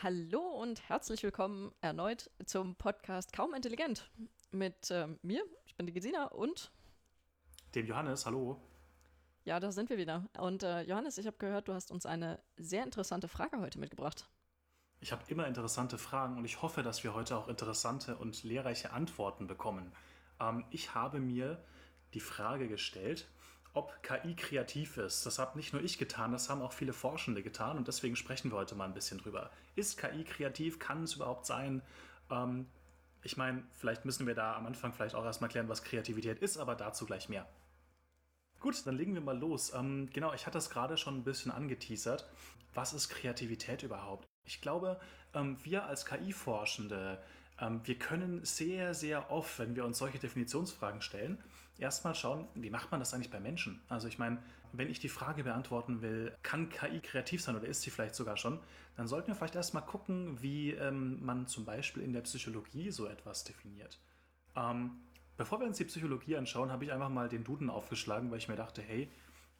Hallo und herzlich willkommen erneut zum Podcast Kaum Intelligent mit äh, mir, ich bin die Gesina und dem Johannes, hallo. Ja, da sind wir wieder. Und äh, Johannes, ich habe gehört, du hast uns eine sehr interessante Frage heute mitgebracht. Ich habe immer interessante Fragen und ich hoffe, dass wir heute auch interessante und lehrreiche Antworten bekommen. Ähm, ich habe mir die Frage gestellt, ob KI kreativ ist. Das habe nicht nur ich getan, das haben auch viele Forschende getan und deswegen sprechen wir heute mal ein bisschen drüber. Ist KI kreativ? Kann es überhaupt sein? Ähm, ich meine, vielleicht müssen wir da am Anfang vielleicht auch erstmal klären, was Kreativität ist, aber dazu gleich mehr. Gut, dann legen wir mal los. Ähm, genau, ich hatte es gerade schon ein bisschen angeteasert. Was ist Kreativität überhaupt? Ich glaube, ähm, wir als KI-Forschende, ähm, wir können sehr, sehr oft, wenn wir uns solche Definitionsfragen stellen, erstmal schauen, wie macht man das eigentlich bei Menschen? Also ich meine, wenn ich die Frage beantworten will, kann KI kreativ sein oder ist sie vielleicht sogar schon, dann sollten wir vielleicht erstmal gucken, wie ähm, man zum Beispiel in der Psychologie so etwas definiert. Ähm, bevor wir uns die Psychologie anschauen, habe ich einfach mal den Duden aufgeschlagen, weil ich mir dachte, hey,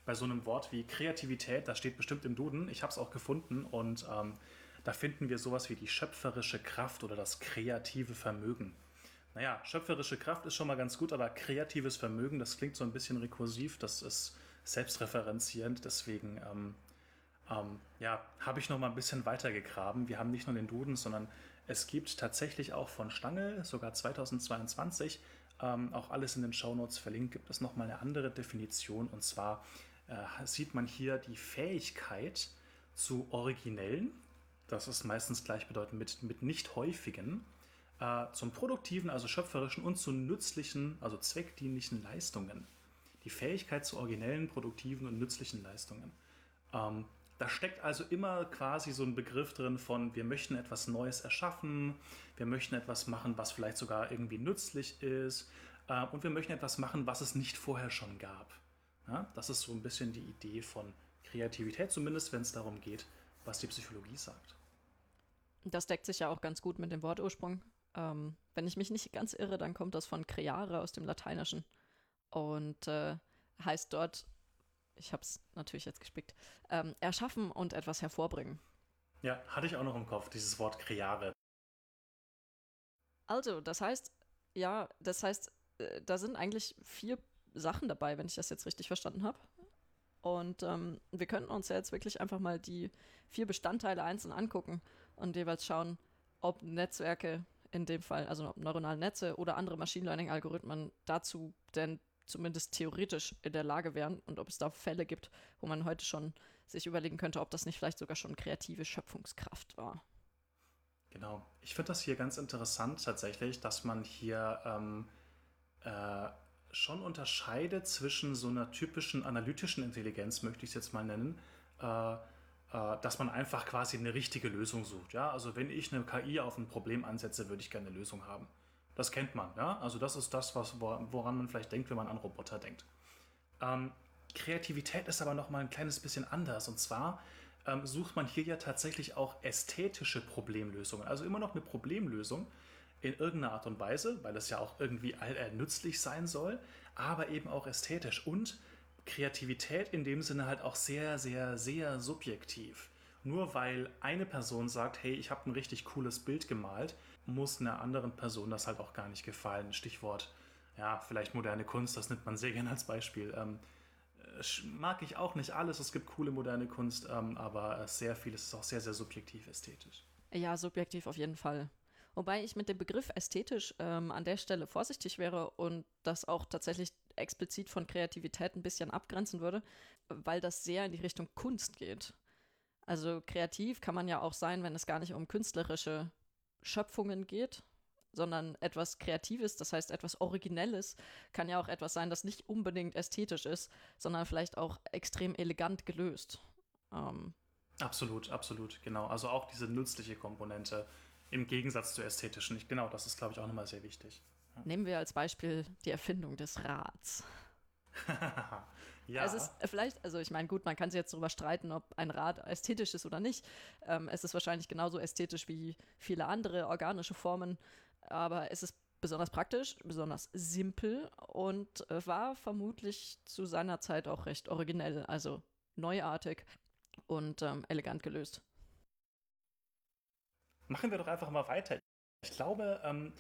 bei so einem Wort wie Kreativität, das steht bestimmt im Duden, ich habe es auch gefunden und ähm, da finden wir sowas wie die schöpferische Kraft oder das kreative Vermögen. Naja, schöpferische Kraft ist schon mal ganz gut, aber kreatives Vermögen, das klingt so ein bisschen rekursiv, das ist selbstreferenzierend, deswegen ähm, ähm, ja, habe ich noch mal ein bisschen weiter gegraben. Wir haben nicht nur den Duden, sondern es gibt tatsächlich auch von Stange, sogar 2022, ähm, auch alles in den Shownotes verlinkt, gibt es noch mal eine andere Definition. Und zwar äh, sieht man hier die Fähigkeit zu originellen, das ist meistens gleichbedeutend mit, mit nicht häufigen, äh, zum produktiven, also schöpferischen und zu nützlichen, also zweckdienlichen Leistungen. Die Fähigkeit zu originellen, produktiven und nützlichen Leistungen. Ähm, da steckt also immer quasi so ein Begriff drin von, wir möchten etwas Neues erschaffen, wir möchten etwas machen, was vielleicht sogar irgendwie nützlich ist äh, und wir möchten etwas machen, was es nicht vorher schon gab. Ja, das ist so ein bisschen die Idee von Kreativität, zumindest wenn es darum geht, was die Psychologie sagt. Das deckt sich ja auch ganz gut mit dem Wortursprung. Ähm, wenn ich mich nicht ganz irre, dann kommt das von creare aus dem Lateinischen und äh, heißt dort, ich habe es natürlich jetzt gespickt, ähm, erschaffen und etwas hervorbringen. Ja, hatte ich auch noch im Kopf, dieses Wort creare. Also, das heißt, ja, das heißt, äh, da sind eigentlich vier Sachen dabei, wenn ich das jetzt richtig verstanden habe. Und ähm, wir könnten uns ja jetzt wirklich einfach mal die vier Bestandteile einzeln angucken und jeweils schauen, ob Netzwerke in dem Fall, also neuronale Netze oder andere Machine Learning-Algorithmen dazu denn zumindest theoretisch in der Lage wären und ob es da Fälle gibt, wo man heute schon sich überlegen könnte, ob das nicht vielleicht sogar schon kreative Schöpfungskraft war. Genau. Ich finde das hier ganz interessant tatsächlich, dass man hier ähm, äh, schon unterscheidet zwischen so einer typischen analytischen Intelligenz, möchte ich es jetzt mal nennen, äh, dass man einfach quasi eine richtige Lösung sucht. Ja? Also wenn ich eine KI auf ein Problem ansetze, würde ich gerne eine Lösung haben. Das kennt man. Ja? Also das ist das, was, woran man vielleicht denkt, wenn man an Roboter denkt. Ähm, Kreativität ist aber noch mal ein kleines bisschen anders. Und zwar ähm, sucht man hier ja tatsächlich auch ästhetische Problemlösungen. Also immer noch eine Problemlösung, in irgendeiner Art und Weise, weil es ja auch irgendwie nützlich sein soll, aber eben auch ästhetisch und Kreativität in dem Sinne halt auch sehr, sehr, sehr subjektiv. Nur weil eine Person sagt, hey, ich habe ein richtig cooles Bild gemalt, muss einer anderen Person das halt auch gar nicht gefallen. Stichwort, ja, vielleicht moderne Kunst, das nimmt man sehr gerne als Beispiel. Ähm, mag ich auch nicht alles, es gibt coole moderne Kunst, ähm, aber sehr vieles ist auch sehr, sehr subjektiv ästhetisch. Ja, subjektiv auf jeden Fall. Wobei ich mit dem Begriff ästhetisch ähm, an der Stelle vorsichtig wäre und das auch tatsächlich explizit von Kreativität ein bisschen abgrenzen würde, weil das sehr in die Richtung Kunst geht. Also kreativ kann man ja auch sein, wenn es gar nicht um künstlerische Schöpfungen geht, sondern etwas Kreatives, das heißt etwas Originelles, kann ja auch etwas sein, das nicht unbedingt ästhetisch ist, sondern vielleicht auch extrem elegant gelöst. Ähm. Absolut, absolut, genau. Also auch diese nützliche Komponente im Gegensatz zur ästhetischen. Genau, das ist, glaube ich, auch nochmal sehr wichtig. Nehmen wir als Beispiel die Erfindung des Rads. ja. Es ist vielleicht, also ich meine, gut, man kann sich jetzt darüber streiten, ob ein Rad ästhetisch ist oder nicht. Ähm, es ist wahrscheinlich genauso ästhetisch wie viele andere organische Formen, aber es ist besonders praktisch, besonders simpel und äh, war vermutlich zu seiner Zeit auch recht originell, also neuartig und ähm, elegant gelöst. machen wir doch einfach mal weiter. Ich glaube, ähm,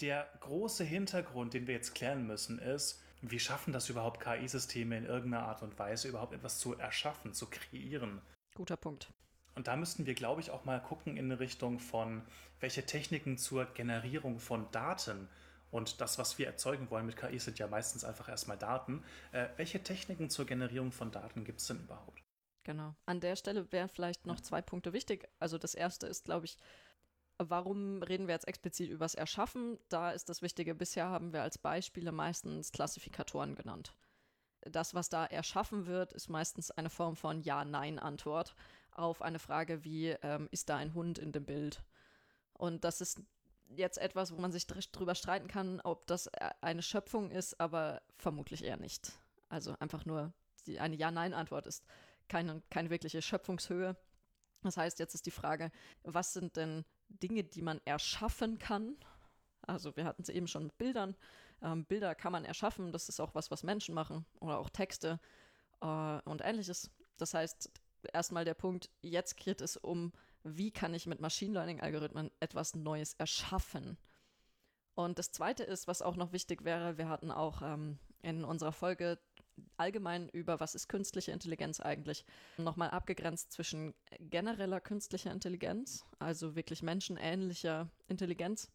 der große Hintergrund, den wir jetzt klären müssen, ist, wie schaffen das überhaupt KI-Systeme in irgendeiner Art und Weise überhaupt etwas zu erschaffen, zu kreieren? Guter Punkt. Und da müssten wir, glaube ich, auch mal gucken in Richtung von, welche Techniken zur Generierung von Daten und das, was wir erzeugen wollen mit KI, sind ja meistens einfach erstmal Daten. Äh, welche Techniken zur Generierung von Daten gibt es denn überhaupt? Genau. An der Stelle wären vielleicht noch zwei Punkte wichtig. Also das erste ist, glaube ich, warum reden wir jetzt explizit über das Erschaffen? Da ist das Wichtige, bisher haben wir als Beispiele meistens Klassifikatoren genannt. Das, was da erschaffen wird, ist meistens eine Form von Ja-Nein-Antwort auf eine Frage wie, ähm, ist da ein Hund in dem Bild? Und das ist jetzt etwas, wo man sich drüber streiten kann, ob das äh, eine Schöpfung ist, aber vermutlich eher nicht. Also einfach nur die, eine Ja-Nein-Antwort ist keine, keine wirkliche Schöpfungshöhe. Das heißt, jetzt ist die Frage, was sind denn Dinge, die man erschaffen kann? Also wir hatten es eben schon mit Bildern. Ähm, Bilder kann man erschaffen, das ist auch was, was Menschen machen oder auch Texte äh, und ähnliches. Das heißt, erstmal der Punkt, jetzt geht es um wie kann ich mit Machine Learning-Algorithmen etwas Neues erschaffen. Und das Zweite ist, was auch noch wichtig wäre, wir hatten auch ähm, in unserer Folge allgemein über, was ist künstliche Intelligenz eigentlich, nochmal abgegrenzt zwischen genereller künstlicher Intelligenz, also wirklich menschenähnlicher Intelligenz,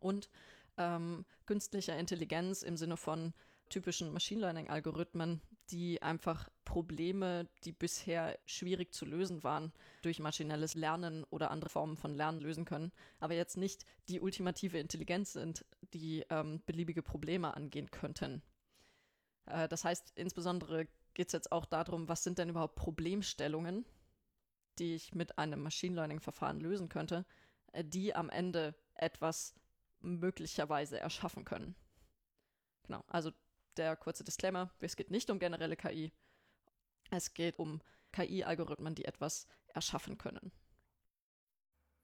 und ähm, künstlicher Intelligenz im Sinne von typischen Machine Learning-Algorithmen, die einfach Probleme, die bisher schwierig zu lösen waren, durch maschinelles Lernen oder andere Formen von Lernen lösen können, aber jetzt nicht die ultimative Intelligenz sind, die ähm, beliebige Probleme angehen könnten. Äh, das heißt, insbesondere geht es jetzt auch darum, was sind denn überhaupt Problemstellungen, die ich mit einem Machine Learning-Verfahren lösen könnte, äh, die am Ende etwas möglicherweise erschaffen können. Genau, also der kurze Disclaimer, es geht nicht um generelle KI, es geht um KI-Algorithmen, die etwas erschaffen können.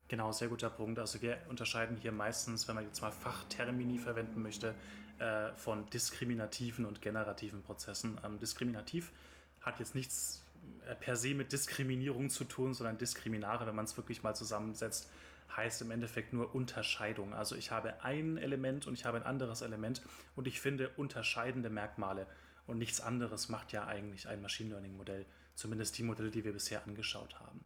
Genau, sehr guter Punkt. Also wir unterscheiden hier meistens, wenn man jetzt mal Fachtermini verwenden möchte, äh, von diskriminativen und generativen Prozessen. Ähm, diskriminativ hat jetzt nichts äh, per se mit Diskriminierung zu tun, sondern Diskriminare, wenn man es wirklich mal zusammensetzt, heißt im Endeffekt nur Unterscheidung. Also ich habe ein Element und ich habe ein anderes Element und ich finde unterscheidende Merkmale. Und nichts anderes macht ja eigentlich ein Machine Learning Modell, zumindest die Modelle, die wir bisher angeschaut haben.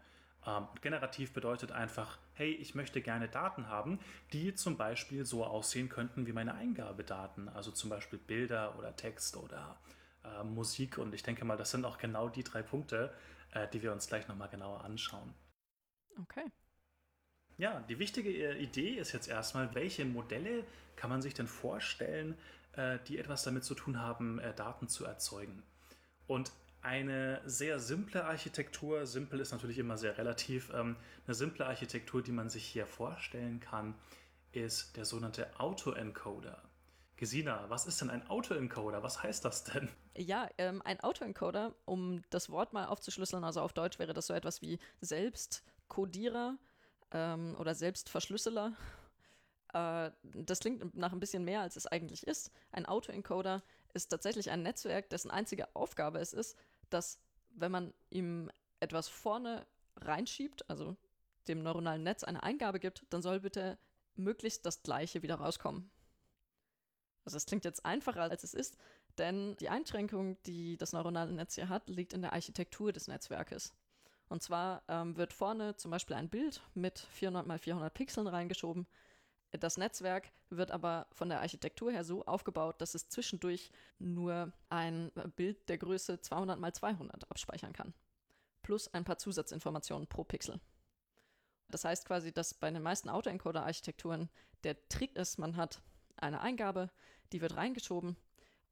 Ähm, generativ bedeutet einfach, hey, ich möchte gerne Daten haben, die zum Beispiel so aussehen könnten wie meine Eingabedaten, also zum Beispiel Bilder oder Text oder äh, Musik. Und ich denke mal, das sind auch genau die drei Punkte, äh, die wir uns gleich nochmal genauer anschauen. Okay. Ja, die wichtige äh, Idee ist jetzt erstmal, welche Modelle kann man sich denn vorstellen, äh, die etwas damit zu tun haben, äh, Daten zu erzeugen. Und eine sehr simple Architektur, simpel ist natürlich immer sehr relativ, ähm, eine simple Architektur, die man sich hier vorstellen kann, ist der sogenannte Autoencoder. Gesina, was ist denn ein Autoencoder? Was heißt das denn? Ja, ähm, ein Autoencoder, um das Wort mal aufzuschlüsseln, also auf Deutsch wäre das so etwas wie Selbstkodierer ähm, oder Selbstverschlüsseler. Äh, das klingt nach ein bisschen mehr, als es eigentlich ist. Ein Autoencoder ist tatsächlich ein Netzwerk, dessen einzige Aufgabe es ist, dass wenn man ihm etwas vorne reinschiebt, also dem neuronalen Netz eine Eingabe gibt, dann soll bitte möglichst das gleiche wieder rauskommen. Also es klingt jetzt einfacher, als es ist, denn die Einschränkung, die das neuronale Netz hier hat, liegt in der Architektur des Netzwerkes. Und zwar ähm, wird vorne zum Beispiel ein Bild mit 400 mal 400 Pixeln reingeschoben. Das Netzwerk wird aber von der Architektur her so aufgebaut, dass es zwischendurch nur ein Bild der Größe 200 mal 200 abspeichern kann. Plus ein paar Zusatzinformationen pro Pixel. Das heißt quasi, dass bei den meisten Autoencoder-Architekturen der Trick ist, man hat eine Eingabe, die wird reingeschoben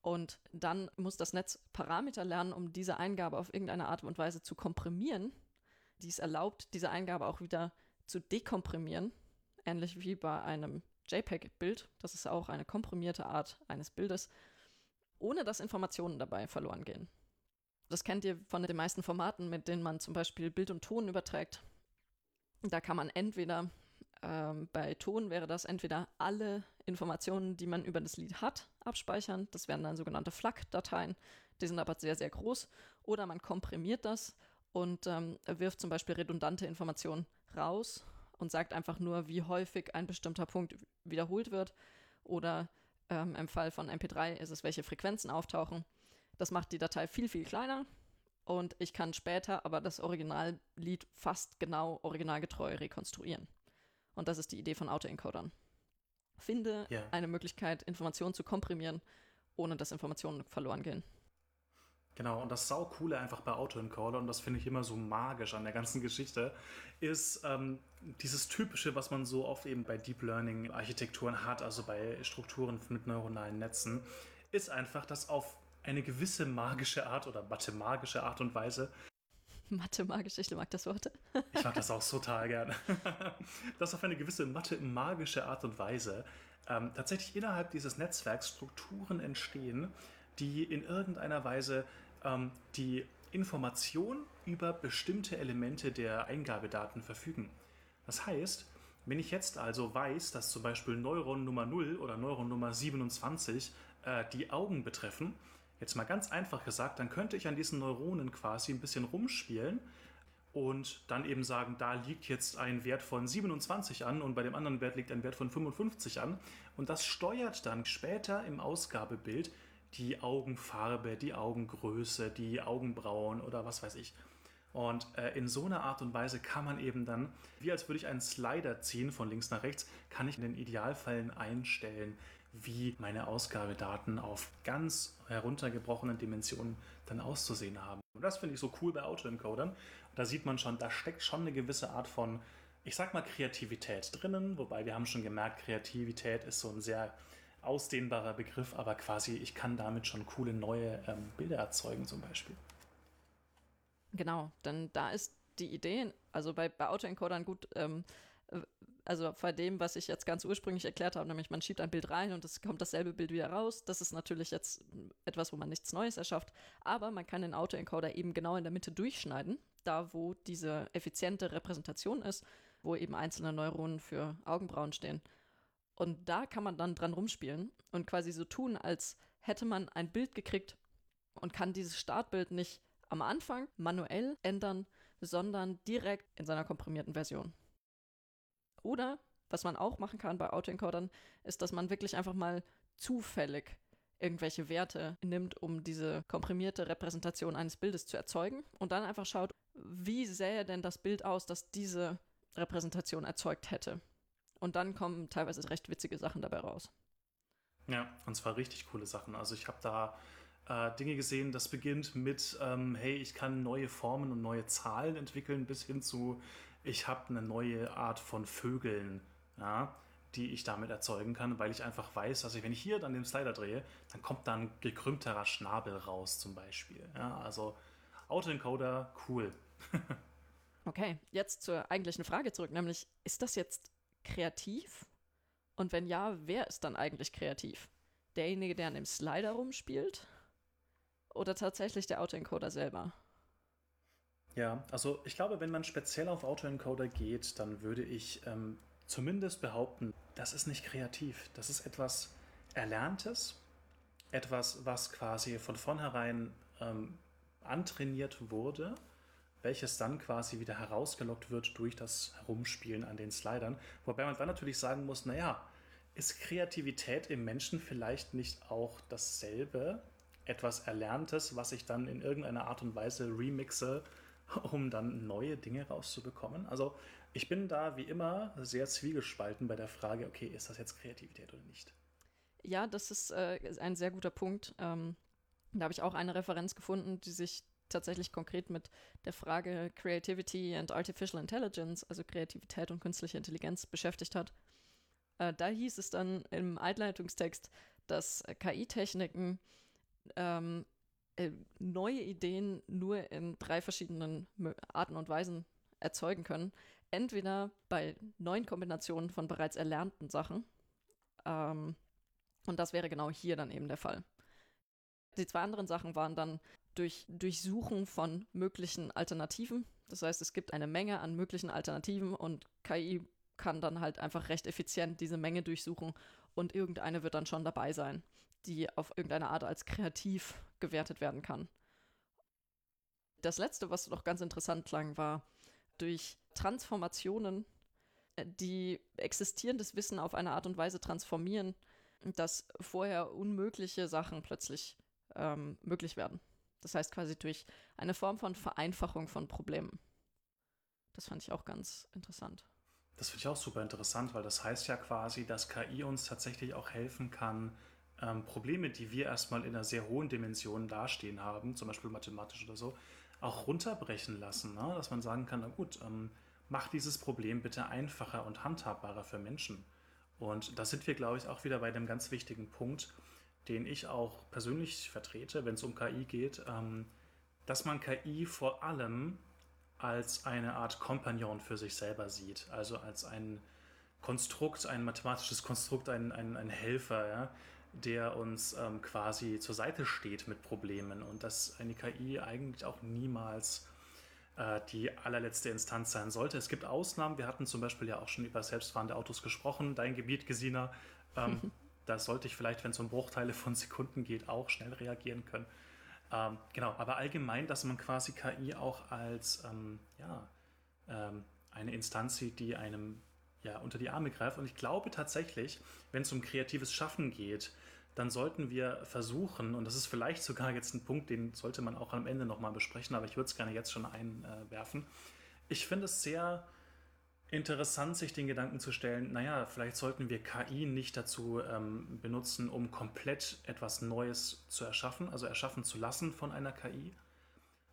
und dann muss das Netz Parameter lernen, um diese Eingabe auf irgendeine Art und Weise zu komprimieren die es erlaubt, diese Eingabe auch wieder zu dekomprimieren, ähnlich wie bei einem JPEG-Bild. Das ist auch eine komprimierte Art eines Bildes, ohne dass Informationen dabei verloren gehen. Das kennt ihr von den meisten Formaten, mit denen man zum Beispiel Bild und Ton überträgt. Da kann man entweder, ähm, bei Ton wäre das entweder alle Informationen, die man über das Lied hat, abspeichern. Das wären dann sogenannte FLAC-Dateien. Die sind aber sehr, sehr groß. Oder man komprimiert das und ähm, wirft zum Beispiel redundante Informationen raus und sagt einfach nur, wie häufig ein bestimmter Punkt wiederholt wird oder ähm, im Fall von MP3 ist es, welche Frequenzen auftauchen. Das macht die Datei viel, viel kleiner und ich kann später aber das Originallied fast genau originalgetreu rekonstruieren. Und das ist die Idee von Autoencodern. Finde Ja. eine Möglichkeit, Informationen zu komprimieren, ohne dass Informationen verloren gehen. Genau, und das Saucoole einfach bei Autoencoder, und das finde ich immer so magisch an der ganzen Geschichte, ist ähm, dieses Typische, was man so oft eben bei Deep Learning Architekturen hat, also bei Strukturen mit neuronalen Netzen, ist einfach, dass auf eine gewisse magische Art oder mathemagische Art und Weise Mathe-magisch, ich mag das Wort. Ich mag das auch total gern. Dass auf eine gewisse Mathe magische Art und Weise ähm, tatsächlich innerhalb dieses Netzwerks Strukturen entstehen, die in irgendeiner Weise ähm, die Information über bestimmte Elemente der Eingabedaten verfügen. Das heißt, wenn ich jetzt also weiß, dass zum Beispiel Neuron Nummer 0 oder Neuron Nummer 27 äh, die Augen betreffen, jetzt mal ganz einfach gesagt, dann könnte ich an diesen Neuronen quasi ein bisschen rumspielen und dann eben sagen, da liegt jetzt ein Wert von 27 an und bei dem anderen Wert liegt ein Wert von 55 an. Und das steuert dann später im Ausgabebild die Augenfarbe, die Augengröße, die Augenbrauen oder was weiß ich. Und äh, in so einer Art und Weise kann man eben dann, wie als würde ich einen Slider ziehen von links nach rechts, kann ich in den Idealfällen einstellen, wie meine Ausgabedaten auf ganz heruntergebrochenen Dimensionen dann auszusehen haben. Und das finde ich so cool bei Autoencodern. Da sieht man schon, da steckt schon eine gewisse Art von, ich sag mal, Kreativität drinnen, wobei wir haben schon gemerkt, Kreativität ist so ein sehr ausdehnbarer Begriff, aber quasi ich kann damit schon coole neue ähm, Bilder erzeugen zum Beispiel. Genau, denn da ist die Idee, also bei, bei Autoencodern gut, ähm, äh, also bei dem, was ich jetzt ganz ursprünglich erklärt habe, nämlich man schiebt ein Bild rein und es kommt dasselbe Bild wieder raus. Das ist natürlich jetzt etwas, wo man nichts Neues erschafft, aber man kann den Autoencoder eben genau in der Mitte durchschneiden, da wo diese effiziente Repräsentation ist, wo eben einzelne Neuronen für Augenbrauen stehen. Und da kann man dann dran rumspielen und quasi so tun, als hätte man ein Bild gekriegt und kann dieses Startbild nicht am Anfang manuell ändern, sondern direkt in seiner komprimierten Version. Oder, was man auch machen kann bei Autoencodern, ist, dass man wirklich einfach mal zufällig irgendwelche Werte nimmt, um diese komprimierte Repräsentation eines Bildes zu erzeugen und dann einfach schaut, wie sähe denn das Bild aus, das diese Repräsentation erzeugt hätte. Und dann kommen teilweise recht witzige Sachen dabei raus. Ja, und zwar richtig coole Sachen. Also ich habe da äh, Dinge gesehen, das beginnt mit, ähm, hey, ich kann neue Formen und neue Zahlen entwickeln, bis hin zu, ich habe eine neue Art von Vögeln, ja, die ich damit erzeugen kann, weil ich einfach weiß, dass ich, wenn ich hier dann den Slider drehe, dann kommt dann gekrümmterer Schnabel raus zum Beispiel. Ja, also Autoencoder, cool. Okay, jetzt zur eigentlichen Frage zurück, nämlich, ist das jetzt kreativ? Und wenn ja, wer ist dann eigentlich kreativ? Derjenige, der an dem Slider rumspielt? Oder tatsächlich der Autoencoder selber? Ja, also ich glaube, wenn man speziell auf Autoencoder geht, dann würde ich ähm, zumindest behaupten, das ist nicht kreativ. Das ist etwas Erlerntes, etwas, was quasi von vornherein ähm, antrainiert wurde, welches dann quasi wieder herausgelockt wird durch das Herumspielen an den Slidern. Wobei man dann natürlich sagen muss, naja, ist Kreativität im Menschen vielleicht nicht auch dasselbe? Etwas Erlerntes, was ich dann in irgendeiner Art und Weise remixe, um dann neue Dinge rauszubekommen. Also ich bin da wie immer sehr zwiegespalten bei der Frage, okay, ist das jetzt Kreativität oder nicht? Ja, das ist äh, ein sehr guter Punkt. Ähm, da habe ich auch eine Referenz gefunden, die sich tatsächlich konkret mit der Frage Creativity and Artificial Intelligence, also Kreativität und künstliche Intelligenz, beschäftigt hat. Äh, da hieß es dann im Einleitungstext, dass äh, KI-Techniken ähm, äh, neue Ideen nur in drei verschiedenen Arten und Weisen erzeugen können. Entweder bei neuen Kombinationen von bereits erlernten Sachen, ähm, und das wäre genau hier dann eben der Fall. Die zwei anderen Sachen waren dann durch Durchsuchen von möglichen Alternativen. Das heißt, es gibt eine Menge an möglichen Alternativen und KI kann dann halt einfach recht effizient diese Menge durchsuchen und irgendeine wird dann schon dabei sein, die auf irgendeine Art als kreativ gewertet werden kann. Das letzte, was noch ganz interessant klang, war durch Transformationen die existierendes Wissen auf eine Art und Weise transformieren, dass vorher unmögliche Sachen plötzlich ähm, möglich werden. Das heißt quasi durch eine Form von Vereinfachung von Problemen. Das fand ich auch ganz interessant. Das finde ich auch super interessant, weil das heißt ja quasi, dass KI uns tatsächlich auch helfen kann, ähm, Probleme, die wir erstmal in einer sehr hohen Dimension dastehen haben, zum Beispiel mathematisch oder so, auch runterbrechen lassen. Ne? Dass man sagen kann, na gut, ähm, mach dieses Problem bitte einfacher und handhabbarer für Menschen. Und da sind wir, glaube ich, auch wieder bei einem ganz wichtigen Punkt, den ich auch persönlich vertrete, wenn es um KI geht, ähm, dass man KI vor allem als eine Art Kompagnon für sich selber sieht, also als ein Konstrukt, ein mathematisches Konstrukt, ein, ein, ein Helfer, ja, der uns ähm, quasi zur Seite steht mit Problemen und dass eine KI eigentlich auch niemals äh, die allerletzte Instanz sein sollte. Es gibt Ausnahmen. Wir hatten zum Beispiel ja auch schon über selbstfahrende Autos gesprochen. Dein Gebiet, Gesina. Ähm, da sollte ich vielleicht, wenn es um Bruchteile von Sekunden geht, auch schnell reagieren können. Ähm, genau, aber allgemein, dass man quasi KI auch als ähm, ja, ähm, eine Instanz sieht, die einem ja, unter die Arme greift. Und ich glaube tatsächlich, wenn es um kreatives Schaffen geht, dann sollten wir versuchen, und das ist vielleicht sogar jetzt ein Punkt, den sollte man auch am Ende nochmal besprechen, aber ich würde es gerne jetzt schon einwerfen. Ich finde es sehr interessant, sich den Gedanken zu stellen, naja, vielleicht sollten wir KI nicht dazu ähm, benutzen, um komplett etwas Neues zu erschaffen, also erschaffen zu lassen von einer KI,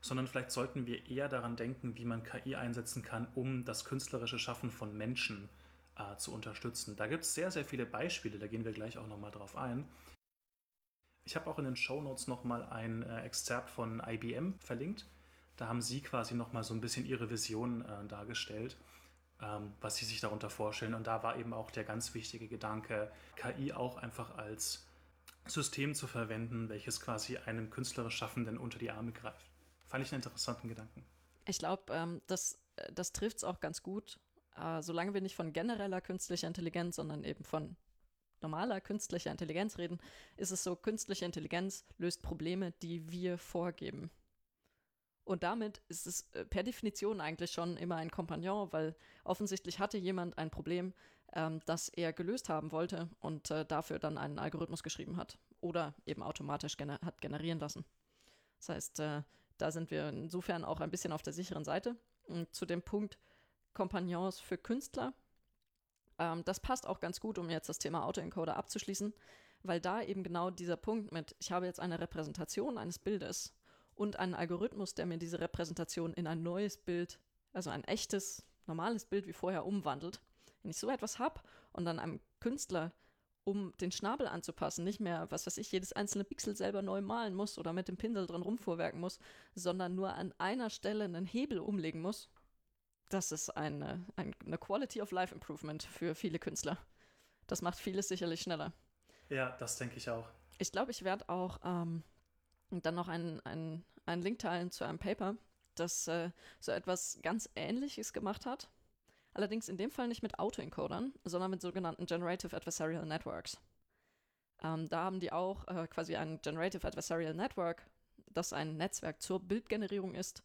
sondern vielleicht sollten wir eher daran denken, wie man KI einsetzen kann, um das künstlerische Schaffen von Menschen äh, zu unterstützen. Da gibt es sehr, sehr viele Beispiele, da gehen wir gleich auch nochmal drauf ein. Ich habe auch in den Show Notes nochmal ein äh, Exzerpt von IBM verlinkt. Da haben sie quasi nochmal so ein bisschen ihre Vision äh, dargestellt, ähm, was sie sich darunter vorstellen. Und da war eben auch der ganz wichtige Gedanke, KI auch einfach als System zu verwenden, welches quasi einem künstlerisch Schaffenden unter die Arme greift. Fand ich einen interessanten Gedanken. Ich glaube, ähm, das, äh, das trifft es auch ganz gut. Äh, solange wir nicht von genereller künstlicher Intelligenz, sondern eben von normaler künstlicher Intelligenz reden, ist es so, künstliche Intelligenz löst Probleme, die wir vorgeben. Und damit ist es äh, per Definition eigentlich schon immer ein Kompagnon, weil offensichtlich hatte jemand ein Problem, ähm, das er gelöst haben wollte und äh, dafür dann einen Algorithmus geschrieben hat oder eben automatisch gener hat generieren lassen. Das heißt, äh, da sind wir insofern auch ein bisschen auf der sicheren Seite. Und zu dem Punkt Kompagnons für Künstler ähm, das passt auch ganz gut, um jetzt das Thema Autoencoder abzuschließen, weil da eben genau dieser Punkt mit, ich habe jetzt eine Repräsentation eines Bildes und einen Algorithmus, der mir diese Repräsentation in ein neues Bild, also ein echtes, normales Bild wie vorher umwandelt. Wenn ich so etwas habe und dann einem Künstler, um den Schnabel anzupassen, nicht mehr, was weiß ich, jedes einzelne Pixel selber neu malen muss oder mit dem Pinsel drin rumfuhrwerken muss, sondern nur an einer Stelle einen Hebel umlegen muss, das ist eine, eine Quality of Life Improvement für viele Künstler. Das macht vieles sicherlich schneller. Ja, das denke ich auch. Ich glaube, ich werde auch ähm, dann noch einen, einen, einen Link teilen zu einem Paper, das äh, so etwas ganz Ähnliches gemacht hat. Allerdings in dem Fall nicht mit Autoencodern, sondern mit sogenannten Generative Adversarial Networks. Ähm, da haben die auch äh, quasi ein Generative Adversarial Network, das ein Netzwerk zur Bildgenerierung ist,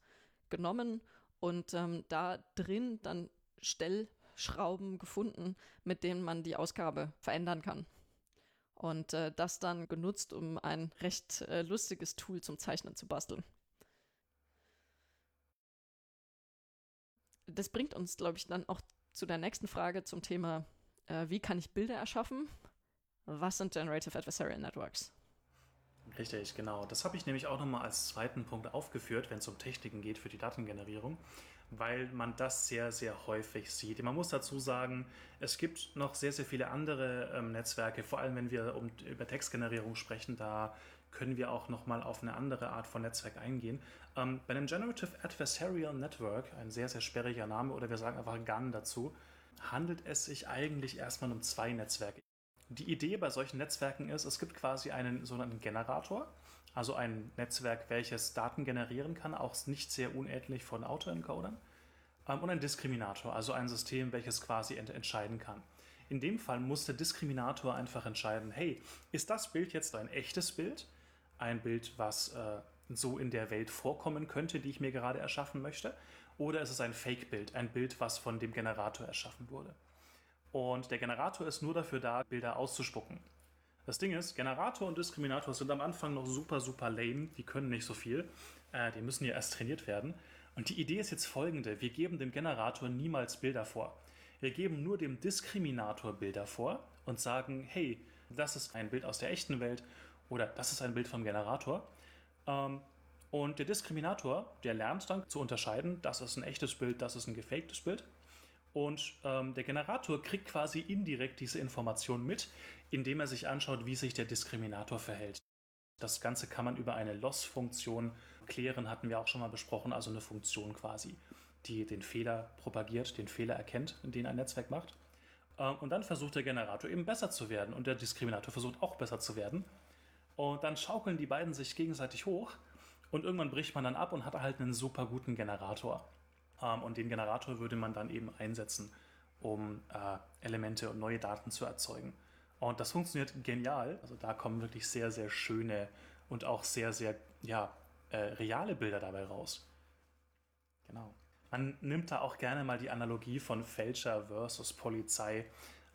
genommen und ähm, da drin dann Stellschrauben gefunden, mit denen man die Ausgabe verändern kann. Und äh, das dann genutzt, um ein recht äh, lustiges Tool zum Zeichnen zu basteln. Das bringt uns, glaube ich, dann auch zu der nächsten Frage zum Thema, äh, wie kann ich Bilder erschaffen? Was sind Generative Adversarial Networks? Richtig, genau. Das habe ich nämlich auch nochmal als zweiten Punkt aufgeführt, wenn es um Techniken geht für die Datengenerierung, weil man das sehr, sehr häufig sieht. Man muss dazu sagen, es gibt noch sehr, sehr viele andere ähm, Netzwerke, vor allem wenn wir um, über Textgenerierung sprechen, da können wir auch nochmal auf eine andere Art von Netzwerk eingehen. Ähm, bei einem Generative Adversarial Network, ein sehr, sehr sperriger Name, oder wir sagen einfach GAN dazu, handelt es sich eigentlich erstmal um zwei Netzwerke. Die Idee bei solchen Netzwerken ist, es gibt quasi einen sogenannten Generator, also ein Netzwerk, welches Daten generieren kann, auch nicht sehr unähnlich von Autoencodern, ähm, und ein Diskriminator, also ein System, welches quasi ent entscheiden kann. In dem Fall muss der Diskriminator einfach entscheiden, hey, ist das Bild jetzt ein echtes Bild? Ein Bild, was äh, so in der Welt vorkommen könnte, die ich mir gerade erschaffen möchte? Oder ist es ein Fake-Bild, ein Bild, was von dem Generator erschaffen wurde? Und der Generator ist nur dafür da, Bilder auszuspucken. Das Ding ist, Generator und Diskriminator sind am Anfang noch super, super lame. Die können nicht so viel. Äh, die müssen ja erst trainiert werden. Und die Idee ist jetzt folgende. Wir geben dem Generator niemals Bilder vor. Wir geben nur dem Diskriminator Bilder vor und sagen, hey, das ist ein Bild aus der echten Welt oder das ist ein Bild vom Generator. Ähm, und der Diskriminator, der lernt dann zu unterscheiden, das ist ein echtes Bild, das ist ein gefaktes Bild. Und ähm, der Generator kriegt quasi indirekt diese Information mit, indem er sich anschaut, wie sich der Diskriminator verhält. Das Ganze kann man über eine Loss-Funktion klären, hatten wir auch schon mal besprochen, also eine Funktion quasi, die den Fehler propagiert, den Fehler erkennt, den ein Netzwerk macht. Ähm, und dann versucht der Generator eben besser zu werden und der Diskriminator versucht auch besser zu werden. Und dann schaukeln die beiden sich gegenseitig hoch und irgendwann bricht man dann ab und hat halt einen super guten Generator. Ähm, und den Generator würde man dann eben einsetzen, um äh, Elemente und neue Daten zu erzeugen. Und das funktioniert genial. Also da kommen wirklich sehr, sehr schöne und auch sehr, sehr ja, äh, reale Bilder dabei raus. Genau. Man nimmt da auch gerne mal die Analogie von Fälscher versus Polizei.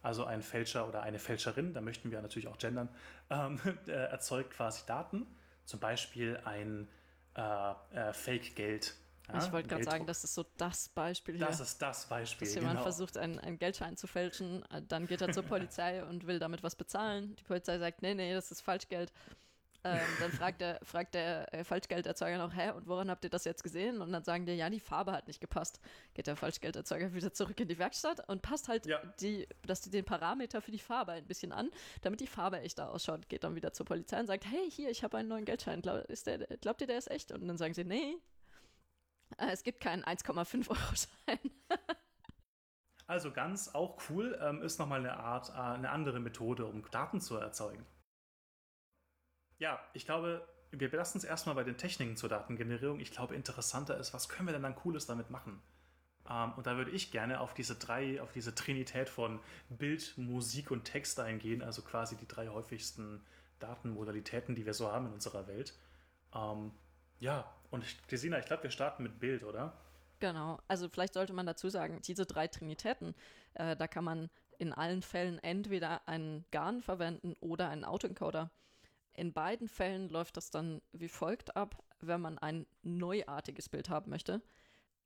Also ein Fälscher oder eine Fälscherin, da möchten wir natürlich auch gendern, ähm, äh, erzeugt quasi Daten. Zum Beispiel ein äh, äh, Fake-Geld. Ja, ich wollte gerade sagen, das ist so das Beispiel hier. Das ist das Beispiel. Dass jemand genau. versucht, einen, einen Geldschein zu fälschen, äh, dann geht er zur Polizei und will damit was bezahlen. Die Polizei sagt, nee, nee, das ist Falschgeld. Ähm, dann fragt der, fragt der äh, Falschgelderzeuger noch, hä, und woran habt ihr das jetzt gesehen? Und dann sagen die, ja, die Farbe hat nicht gepasst. Geht der Falschgelderzeuger wieder zurück in die Werkstatt und passt halt ja. die, dass die den Parameter für die Farbe ein bisschen an, damit die Farbe echter ausschaut. Geht dann wieder zur Polizei und sagt, hey, hier, ich habe einen neuen Geldschein. Glaub, ist der, glaubt ihr, der ist echt? Und dann sagen sie, nee, es gibt keinen 1,5 Euro Schein. also ganz auch cool ähm, ist nochmal eine Art, äh, eine andere Methode, um Daten zu erzeugen. Ja, ich glaube, wir belassen es erstmal bei den Techniken zur Datengenerierung. Ich glaube, interessanter ist, was können wir denn dann Cooles damit machen? Ähm, und da würde ich gerne auf diese drei, auf diese Trinität von Bild, Musik und Text eingehen, also quasi die drei häufigsten Datenmodalitäten, die wir so haben in unserer Welt. Ähm, ja, und Gesina, ich glaube, wir starten mit Bild, oder? Genau, also vielleicht sollte man dazu sagen, diese drei Trinitäten, äh, da kann man in allen Fällen entweder einen GAN verwenden oder einen Autoencoder. In beiden Fällen läuft das dann wie folgt ab, wenn man ein neuartiges Bild haben möchte.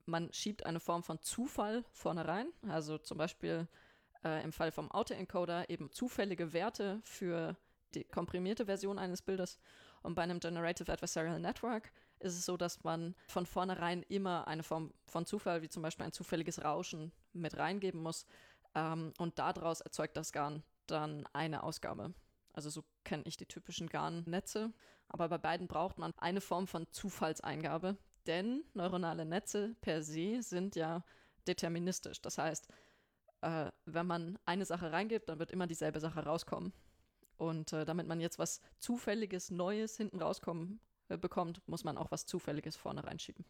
Man schiebt eine Form von Zufall vorne rein, also zum Beispiel äh, im Fall vom Autoencoder eben zufällige Werte für die komprimierte Version eines Bildes. Und bei einem Generative Adversarial Network ist es so, dass man von vornherein immer eine Form von Zufall, wie zum Beispiel ein zufälliges Rauschen, mit reingeben muss. Ähm, und daraus erzeugt das GAN dann eine Ausgabe. Also so kenne ich die typischen GAN-Netze. Aber bei beiden braucht man eine Form von Zufallseingabe, denn neuronale Netze per se sind ja deterministisch. Das heißt, äh, wenn man eine Sache reingibt, dann wird immer dieselbe Sache rauskommen. Und äh, damit man jetzt was Zufälliges, Neues hinten rauskommen bekommt, muss man auch was Zufälliges vorne reinschieben.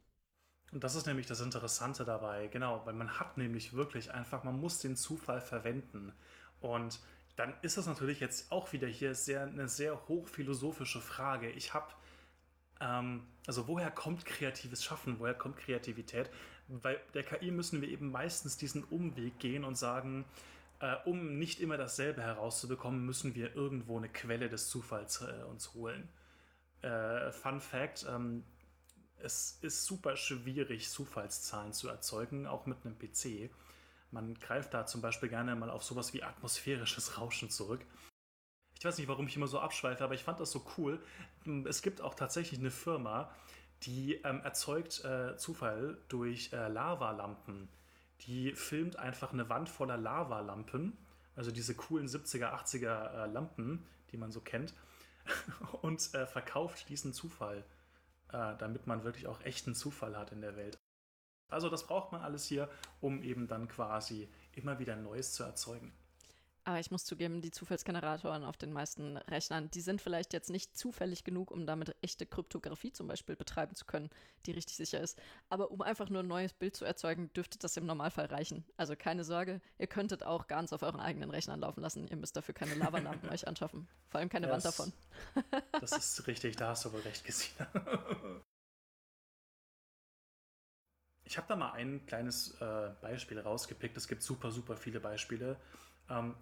Und das ist nämlich das Interessante dabei, genau, weil man hat nämlich wirklich einfach, man muss den Zufall verwenden. Und dann ist das natürlich jetzt auch wieder hier sehr, eine sehr hochphilosophische Frage. Ich habe, ähm, also woher kommt kreatives Schaffen, woher kommt Kreativität? Bei der KI müssen wir eben meistens diesen Umweg gehen und sagen, äh, um nicht immer dasselbe herauszubekommen, müssen wir irgendwo eine Quelle des Zufalls äh, uns holen. Äh, Fun Fact, ähm, es ist super schwierig, Zufallszahlen zu erzeugen, auch mit einem PC. Man greift da zum Beispiel gerne mal auf sowas wie atmosphärisches Rauschen zurück. Ich weiß nicht, warum ich immer so abschweife, aber ich fand das so cool. Es gibt auch tatsächlich eine Firma, die ähm, erzeugt äh, Zufall durch äh, Lavalampen. Die filmt einfach eine Wand voller Lavalampen, also diese coolen 70er, 80er äh, Lampen, die man so kennt, und äh, verkauft diesen Zufall, äh, damit man wirklich auch echten Zufall hat in der Welt. Also das braucht man alles hier, um eben dann quasi immer wieder Neues zu erzeugen. Aber ich muss zugeben, die Zufallsgeneratoren auf den meisten Rechnern, die sind vielleicht jetzt nicht zufällig genug, um damit echte Kryptographie zum Beispiel betreiben zu können, die richtig sicher ist. Aber um einfach nur ein neues Bild zu erzeugen, dürfte das im Normalfall reichen. Also keine Sorge, ihr könntet auch ganz auf euren eigenen Rechnern laufen lassen. Ihr müsst dafür keine Lavalampen euch anschaffen. Vor allem keine das, Wand davon. das ist richtig, da hast du wohl recht, Gesina. Ich habe da mal ein kleines äh, Beispiel rausgepickt. Es gibt super, super viele Beispiele. Ähm,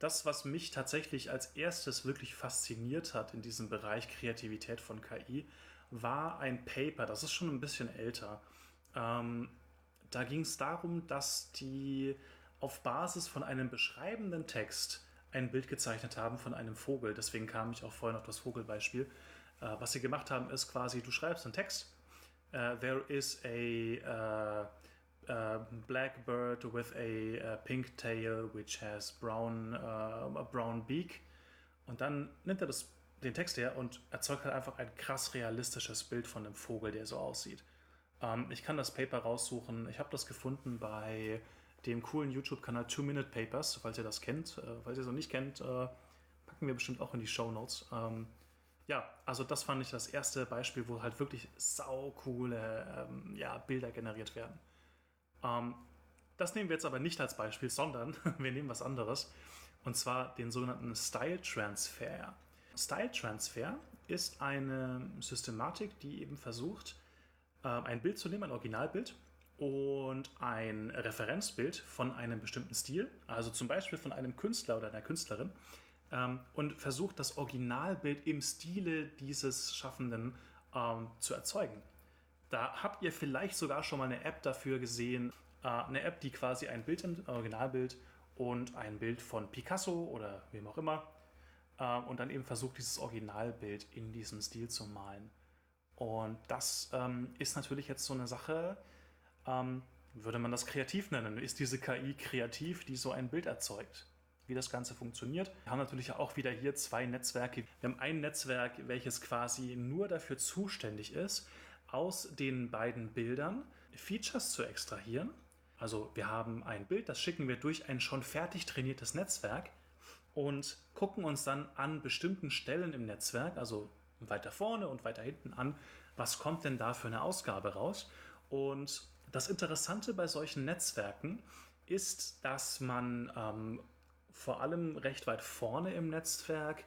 das, was mich tatsächlich als erstes wirklich fasziniert hat in diesem Bereich Kreativität von KI, war ein Paper, das ist schon ein bisschen älter. Ähm, da ging es darum, dass die auf Basis von einem beschreibenden Text ein Bild gezeichnet haben von einem Vogel. Deswegen kam ich auch vorhin auf das Vogelbeispiel. Äh, was sie gemacht haben, ist quasi, du schreibst einen Text. Uh, there is a uh, uh, black bird with a pink tail which has brown, a brown beak. Und dann nimmt er das, den Text her und erzeugt halt einfach ein krass realistisches Bild von einem Vogel, der so aussieht. Ähm, ich kann das Paper raussuchen. Ich habe das gefunden bei dem coolen YouTube-Kanal Two Minute Papers, falls ihr das kennt. Äh, falls ihr es noch nicht kennt, äh, packen wir bestimmt auch in die Show Notes. Ähm, ja, also das fand ich das erste Beispiel, wo halt wirklich saukoole ähm, ja, Bilder generiert werden. Ähm, das nehmen wir jetzt aber nicht als Beispiel, sondern wir nehmen was anderes. Und zwar den sogenannten Style Transfer. Style Transfer ist eine Systematik, die eben versucht, äh, ein Bild zu nehmen, ein Originalbild, und ein Referenzbild von einem bestimmten Stil, also zum Beispiel von einem Künstler oder einer Künstlerin, ähm, und versucht das Originalbild im Stile dieses Schaffenden ähm, zu erzeugen. Da habt ihr vielleicht sogar schon mal eine App dafür gesehen, äh, eine App, die quasi ein Bild, ein Originalbild und ein Bild von Picasso oder wem auch immer äh, und dann eben versucht, dieses Originalbild in diesem Stil zu malen. Und das ähm, ist natürlich jetzt so eine Sache, ähm, würde man das kreativ nennen? Ist diese KI kreativ, die so ein Bild erzeugt? Wie das Ganze funktioniert. Wir haben natürlich auch wieder hier zwei Netzwerke. Wir haben ein Netzwerk, welches quasi nur dafür zuständig ist, aus den beiden Bildern Features zu extrahieren. Also wir haben ein Bild, das schicken wir durch ein schon fertig trainiertes Netzwerk und gucken uns dann an bestimmten Stellen im Netzwerk, also weiter vorne und weiter hinten an, was kommt denn da für eine Ausgabe raus. Und das Interessante bei solchen Netzwerken ist, dass man ähm, vor allem recht weit vorne im Netzwerk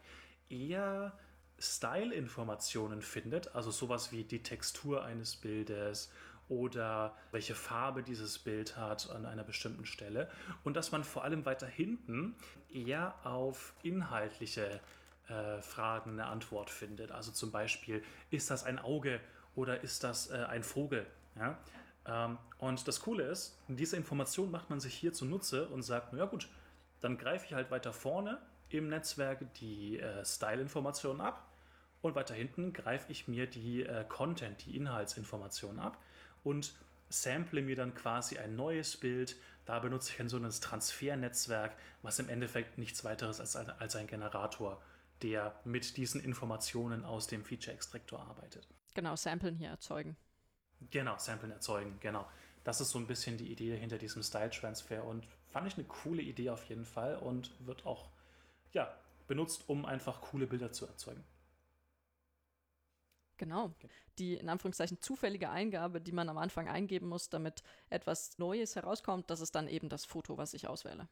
eher Style-Informationen findet, also sowas wie die Textur eines Bildes oder welche Farbe dieses Bild hat an einer bestimmten Stelle und dass man vor allem weiter hinten eher auf inhaltliche äh, Fragen eine Antwort findet. Also zum Beispiel, ist das ein Auge oder ist das äh, ein Vogel? Ja? Ähm, und das Coole ist, diese Information macht man sich hier zunutze und sagt, ja gut, dann greife ich halt weiter vorne im Netzwerk die äh, Style-Informationen ab und weiter hinten greife ich mir die äh, Content, die Inhaltsinformationen ab und sample mir dann quasi ein neues Bild. Da benutze ich ein so ein Transfernetzwerk, was im Endeffekt nichts weiteres als ein, als ein Generator, der mit diesen Informationen aus dem Feature-Extraktor arbeitet. Genau, Samplen hier erzeugen. Genau, Samplen erzeugen, genau. Das ist so ein bisschen die Idee hinter diesem Style-Transfer und fand ich eine coole Idee auf jeden Fall und wird auch ja, benutzt, um einfach coole Bilder zu erzeugen. Genau. Die in Anführungszeichen zufällige Eingabe, die man am Anfang eingeben muss, damit etwas Neues herauskommt, das ist dann eben das Foto, was ich auswähle.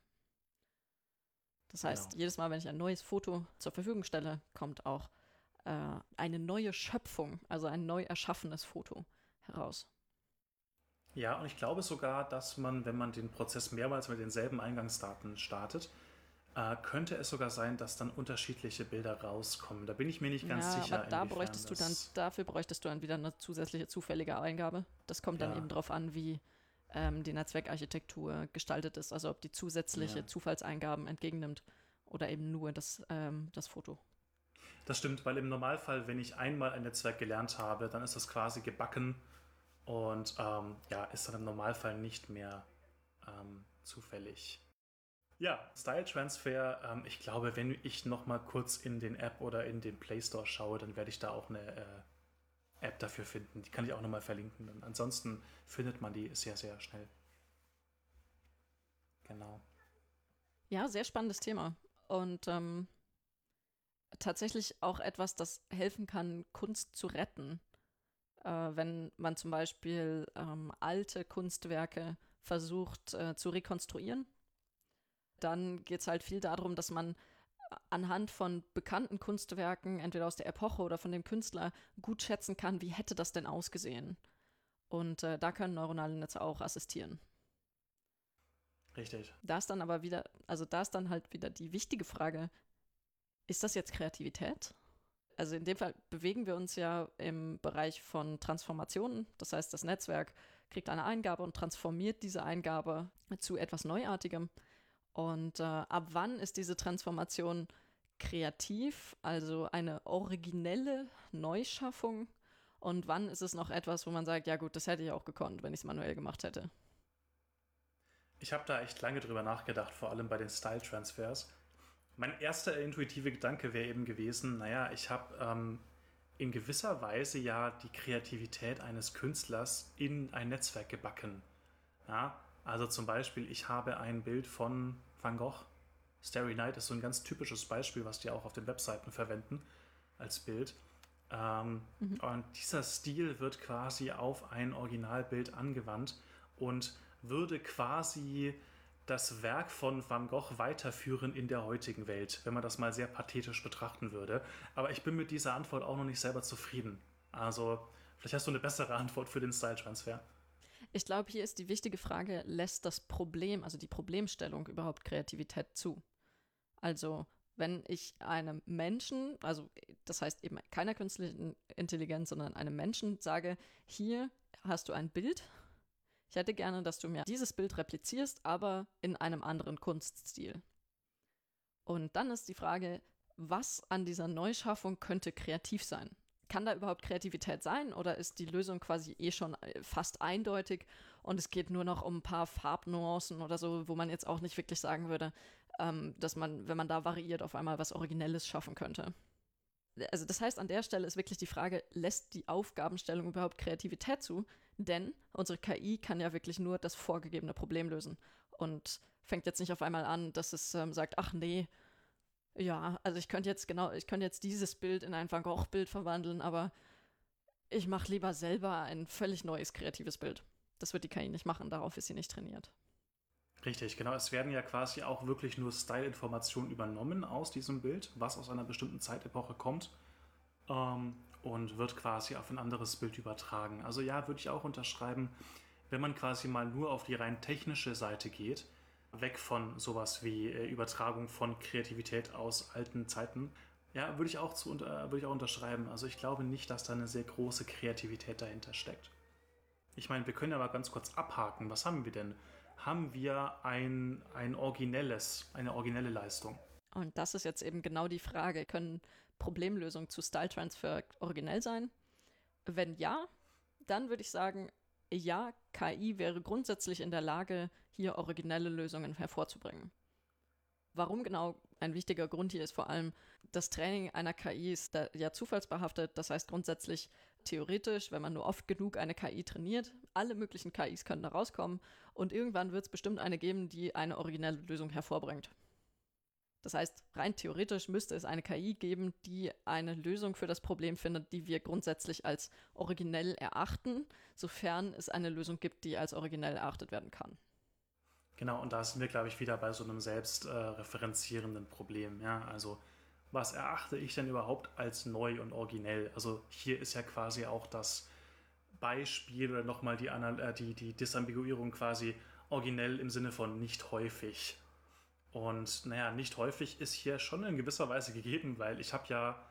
Das heißt, genau. jedes Mal, wenn ich ein neues Foto zur Verfügung stelle, kommt auch äh, eine neue Schöpfung, also ein neu erschaffenes Foto heraus. Ja, und ich glaube sogar, dass man, wenn man den Prozess mehrmals mit denselben Eingangsdaten startet, äh, könnte es sogar sein, dass dann unterschiedliche Bilder rauskommen. Da bin ich mir nicht ganz ja, sicher. Aber da bräuchtest du dann, dafür bräuchtest du dann wieder eine zusätzliche zufällige Eingabe. Das kommt dann ja. eben darauf an, wie ähm, die Netzwerkarchitektur gestaltet ist, also ob die zusätzliche ja. Zufallseingaben entgegennimmt oder eben nur das, ähm, das Foto. Das stimmt, weil im Normalfall, wenn ich einmal ein Netzwerk gelernt habe, dann ist das quasi gebacken und ähm, ja, ist dann im Normalfall nicht mehr ähm, zufällig. Ja, Style Transfer. Ähm, ich glaube, wenn ich noch mal kurz in den App oder in den Play Store schaue, dann werde ich da auch eine äh, App dafür finden. Die kann ich auch noch mal verlinken. Und ansonsten findet man die sehr, sehr schnell. Genau. Ja, sehr spannendes Thema. Und ähm, tatsächlich auch etwas, das helfen kann, Kunst zu retten. Äh, wenn man zum Beispiel ähm, alte Kunstwerke versucht äh, zu rekonstruieren, dann geht es halt viel darum, dass man anhand von bekannten Kunstwerken, entweder aus der Epoche oder von dem Künstler, gut schätzen kann, wie hätte das denn ausgesehen. Und äh, da können neuronale Netze auch assistieren. Richtig. Da ist dann aber wieder, also da ist dann halt wieder die wichtige Frage, ist das jetzt Kreativität? Also in dem Fall bewegen wir uns ja im Bereich von Transformationen. Das heißt, das Netzwerk kriegt eine Eingabe und transformiert diese Eingabe zu etwas Neuartigem. Und äh, ab wann ist diese Transformation kreativ, also eine originelle Neuschaffung? Und wann ist es noch etwas, wo man sagt, ja gut, das hätte ich auch gekonnt, wenn ich es manuell gemacht hätte? Ich habe da echt lange drüber nachgedacht, vor allem bei den Style-Transfers. Mein erster intuitive Gedanke wäre eben gewesen, naja, ich habe ähm, in gewisser Weise ja die Kreativität eines Künstlers in ein Netzwerk gebacken. Ja, also zum Beispiel, ich habe ein Bild von Van Gogh. Starry Night ist so ein ganz typisches Beispiel, was die auch auf den Webseiten verwenden als Bild. Ähm, mhm. Und dieser Stil wird quasi auf ein Originalbild angewandt und würde quasi das Werk von Van Gogh weiterführen in der heutigen Welt, wenn man das mal sehr pathetisch betrachten würde. Aber ich bin mit dieser Antwort auch noch nicht selber zufrieden. Also, vielleicht hast du eine bessere Antwort für den Style-Transfer. Ich glaube, hier ist die wichtige Frage, lässt das Problem, also die Problemstellung überhaupt Kreativität zu? Also, wenn ich einem Menschen, also das heißt eben keiner künstlichen Intelligenz, sondern einem Menschen sage, hier hast du ein Bild ich hätte gerne, dass du mir dieses Bild replizierst, aber in einem anderen Kunststil. Und dann ist die Frage, was an dieser Neuschaffung könnte kreativ sein? Kann da überhaupt Kreativität sein oder ist die Lösung quasi eh schon äh, fast eindeutig und es geht nur noch um ein paar Farbnuancen oder so, wo man jetzt auch nicht wirklich sagen würde, ähm, dass man, wenn man da variiert, auf einmal was Originelles schaffen könnte? Also das heißt, an der Stelle ist wirklich die Frage, lässt die Aufgabenstellung überhaupt Kreativität zu? Denn unsere KI kann ja wirklich nur das vorgegebene Problem lösen und fängt jetzt nicht auf einmal an, dass es ähm, sagt, ach nee, ja, also ich könnte jetzt genau, ich könnte jetzt dieses Bild in ein Van Gogh-Bild verwandeln, aber ich mache lieber selber ein völlig neues kreatives Bild. Das wird die KI nicht machen, darauf ist sie nicht trainiert. Richtig, genau. Es werden ja quasi auch wirklich nur Style-Informationen übernommen aus diesem Bild, was aus einer bestimmten Zeitepoche kommt. Ähm, und wird quasi auf ein anderes Bild übertragen. Also ja, würde ich auch unterschreiben, wenn man quasi mal nur auf die rein technische Seite geht, weg von sowas wie äh, Übertragung von Kreativität aus alten Zeiten, ja, würde ich auch zu, äh, würde ich auch unterschreiben. Also ich glaube nicht, dass da eine sehr große Kreativität dahinter steckt. Ich meine, wir können mal ganz kurz abhaken. Was haben wir denn? Haben wir ein, ein originelles, eine originelle Leistung? Und das ist jetzt eben genau die Frage. Können Problemlösung zu Style Transfer originell sein? Wenn ja, dann würde ich sagen, ja, KI wäre grundsätzlich in der Lage, hier originelle Lösungen hervorzubringen. Warum genau? Ein wichtiger Grund hier ist vor allem, das Training einer KI ist ja zufallsbehaftet. Das heißt grundsätzlich theoretisch, wenn man nur oft genug eine KI trainiert, alle möglichen KIs können da rauskommen und irgendwann wird es bestimmt eine geben, die eine originelle Lösung hervorbringt. Das heißt, rein theoretisch müsste es eine KI geben, die eine Lösung für das Problem findet, die wir grundsätzlich als originell erachten, sofern es eine Lösung gibt, die als originell erachtet werden kann. Genau, und da sind wir, glaube ich, wieder bei so einem selbstreferenzierenden äh, Problem. Ja? Also, was erachte ich denn überhaupt als neu und originell? Also, hier ist ja quasi auch das Beispiel oder nochmal die, äh, die, die Disambiguierung quasi originell im Sinne von nicht häufig. Und naja, nicht häufig ist hier schon in gewisser Weise gegeben, weil ich habe ja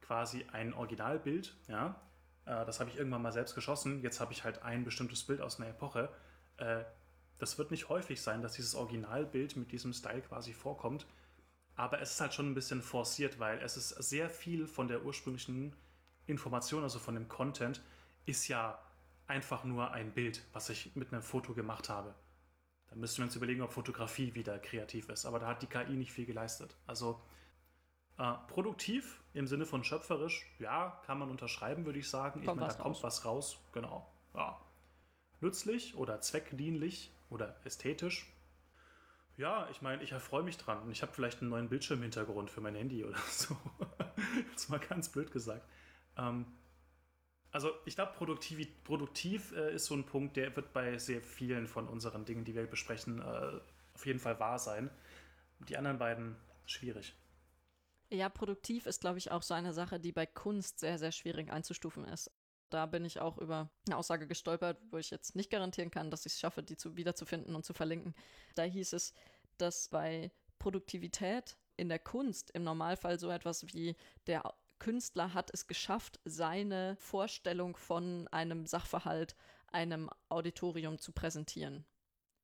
quasi ein Originalbild, ja, äh, das habe ich irgendwann mal selbst geschossen. Jetzt habe ich halt ein bestimmtes Bild aus einer Epoche. Äh, das wird nicht häufig sein, dass dieses Originalbild mit diesem Style quasi vorkommt. Aber es ist halt schon ein bisschen forciert, weil es ist sehr viel von der ursprünglichen Information, also von dem Content, ist ja einfach nur ein Bild, was ich mit einem Foto gemacht habe. Dann müssten wir uns überlegen, ob Fotografie wieder kreativ ist. Aber da hat die KI nicht viel geleistet. Also äh, produktiv im Sinne von schöpferisch, ja, kann man unterschreiben, würde ich sagen. Kommt ich meine, da kommt was raus. Genau. Ja. Nützlich oder zweckdienlich oder ästhetisch. Ja, ich meine, ich erfreue mich dran. Und ich habe vielleicht einen neuen Bildschirmhintergrund für mein Handy oder so. Jetzt mal ganz blöd gesagt. Ähm, also ich glaube, produktiv, produktiv äh, ist so ein Punkt, der wird bei sehr vielen von unseren Dingen, die wir besprechen, äh, auf jeden Fall wahr sein. Die anderen beiden schwierig. Ja, produktiv ist, glaube ich, auch so eine Sache, die bei Kunst sehr, sehr schwierig einzustufen ist. Da bin ich auch über eine Aussage gestolpert, wo ich jetzt nicht garantieren kann, dass ich es schaffe, die zu, wiederzufinden und zu verlinken. Da hieß es, dass bei Produktivität in der Kunst im Normalfall so etwas wie der Künstler hat es geschafft, seine Vorstellung von einem Sachverhalt einem Auditorium zu präsentieren.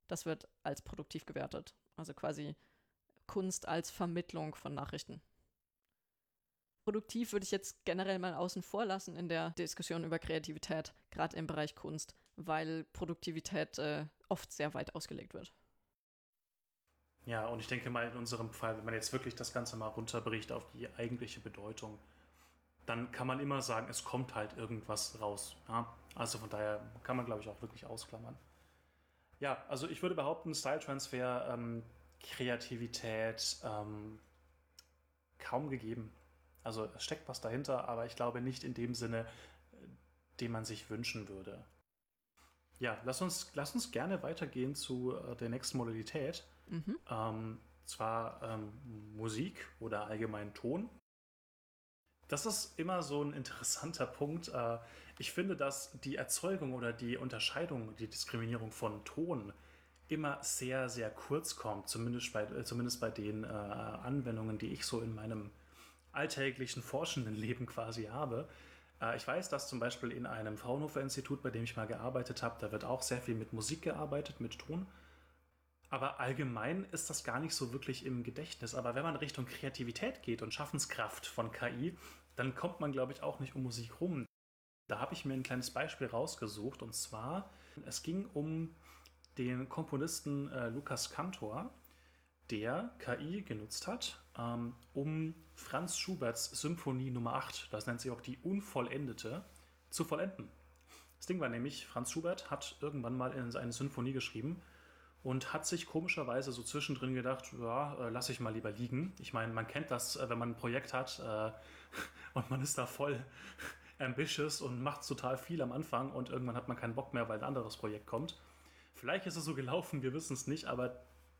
Das wird als produktiv gewertet. Also quasi Kunst als Vermittlung von Nachrichten. Produktiv würde ich jetzt generell mal außen vor lassen in der Diskussion über Kreativität, gerade im Bereich Kunst, weil Produktivität äh, oft sehr weit ausgelegt wird. Ja, und ich denke mal in unserem Fall, wenn man jetzt wirklich das Ganze mal runterbricht auf die eigentliche Bedeutung, dann kann man immer sagen, es kommt halt irgendwas raus. Ja? Also von daher kann man, glaube ich, auch wirklich ausklammern. Ja, also ich würde behaupten, Style-Transfer, ähm, Kreativität ähm, kaum gegeben. Also es steckt was dahinter, aber ich glaube nicht in dem Sinne, den man sich wünschen würde. Ja, lass uns, lass uns gerne weitergehen zu äh, der nächsten Modalität. Mhm. Ähm, zwar ähm, Musik oder allgemein Ton. Das ist immer so ein interessanter Punkt. Äh, ich finde, dass die Erzeugung oder die Unterscheidung, die Diskriminierung von Ton immer sehr, sehr kurz kommt, zumindest bei, äh, zumindest bei den äh, Anwendungen, die ich so in meinem alltäglichen forschenden Leben quasi habe. Ich weiß, dass zum Beispiel in einem Fraunhofer Institut, bei dem ich mal gearbeitet habe, da wird auch sehr viel mit Musik gearbeitet, mit Ton. Aber allgemein ist das gar nicht so wirklich im Gedächtnis. Aber wenn man Richtung Kreativität geht und Schaffenskraft von KI, dann kommt man, glaube ich, auch nicht um Musik rum. Da habe ich mir ein kleines Beispiel rausgesucht. Und zwar, es ging um den Komponisten äh, Lukas Kantor, der KI genutzt hat, ähm, um Franz Schuberts Symphonie Nummer 8, das nennt sich auch die Unvollendete, zu vollenden. Das Ding war nämlich, Franz Schubert hat irgendwann mal in eine Symphonie geschrieben und hat sich komischerweise so zwischendrin gedacht, ja, äh, lass ich mal lieber liegen. Ich meine, man kennt das, äh, wenn man ein Projekt hat äh, und man ist da voll ambitious und macht total viel am Anfang und irgendwann hat man keinen Bock mehr, weil ein anderes Projekt kommt. Vielleicht ist es so gelaufen, wir wissen es nicht, aber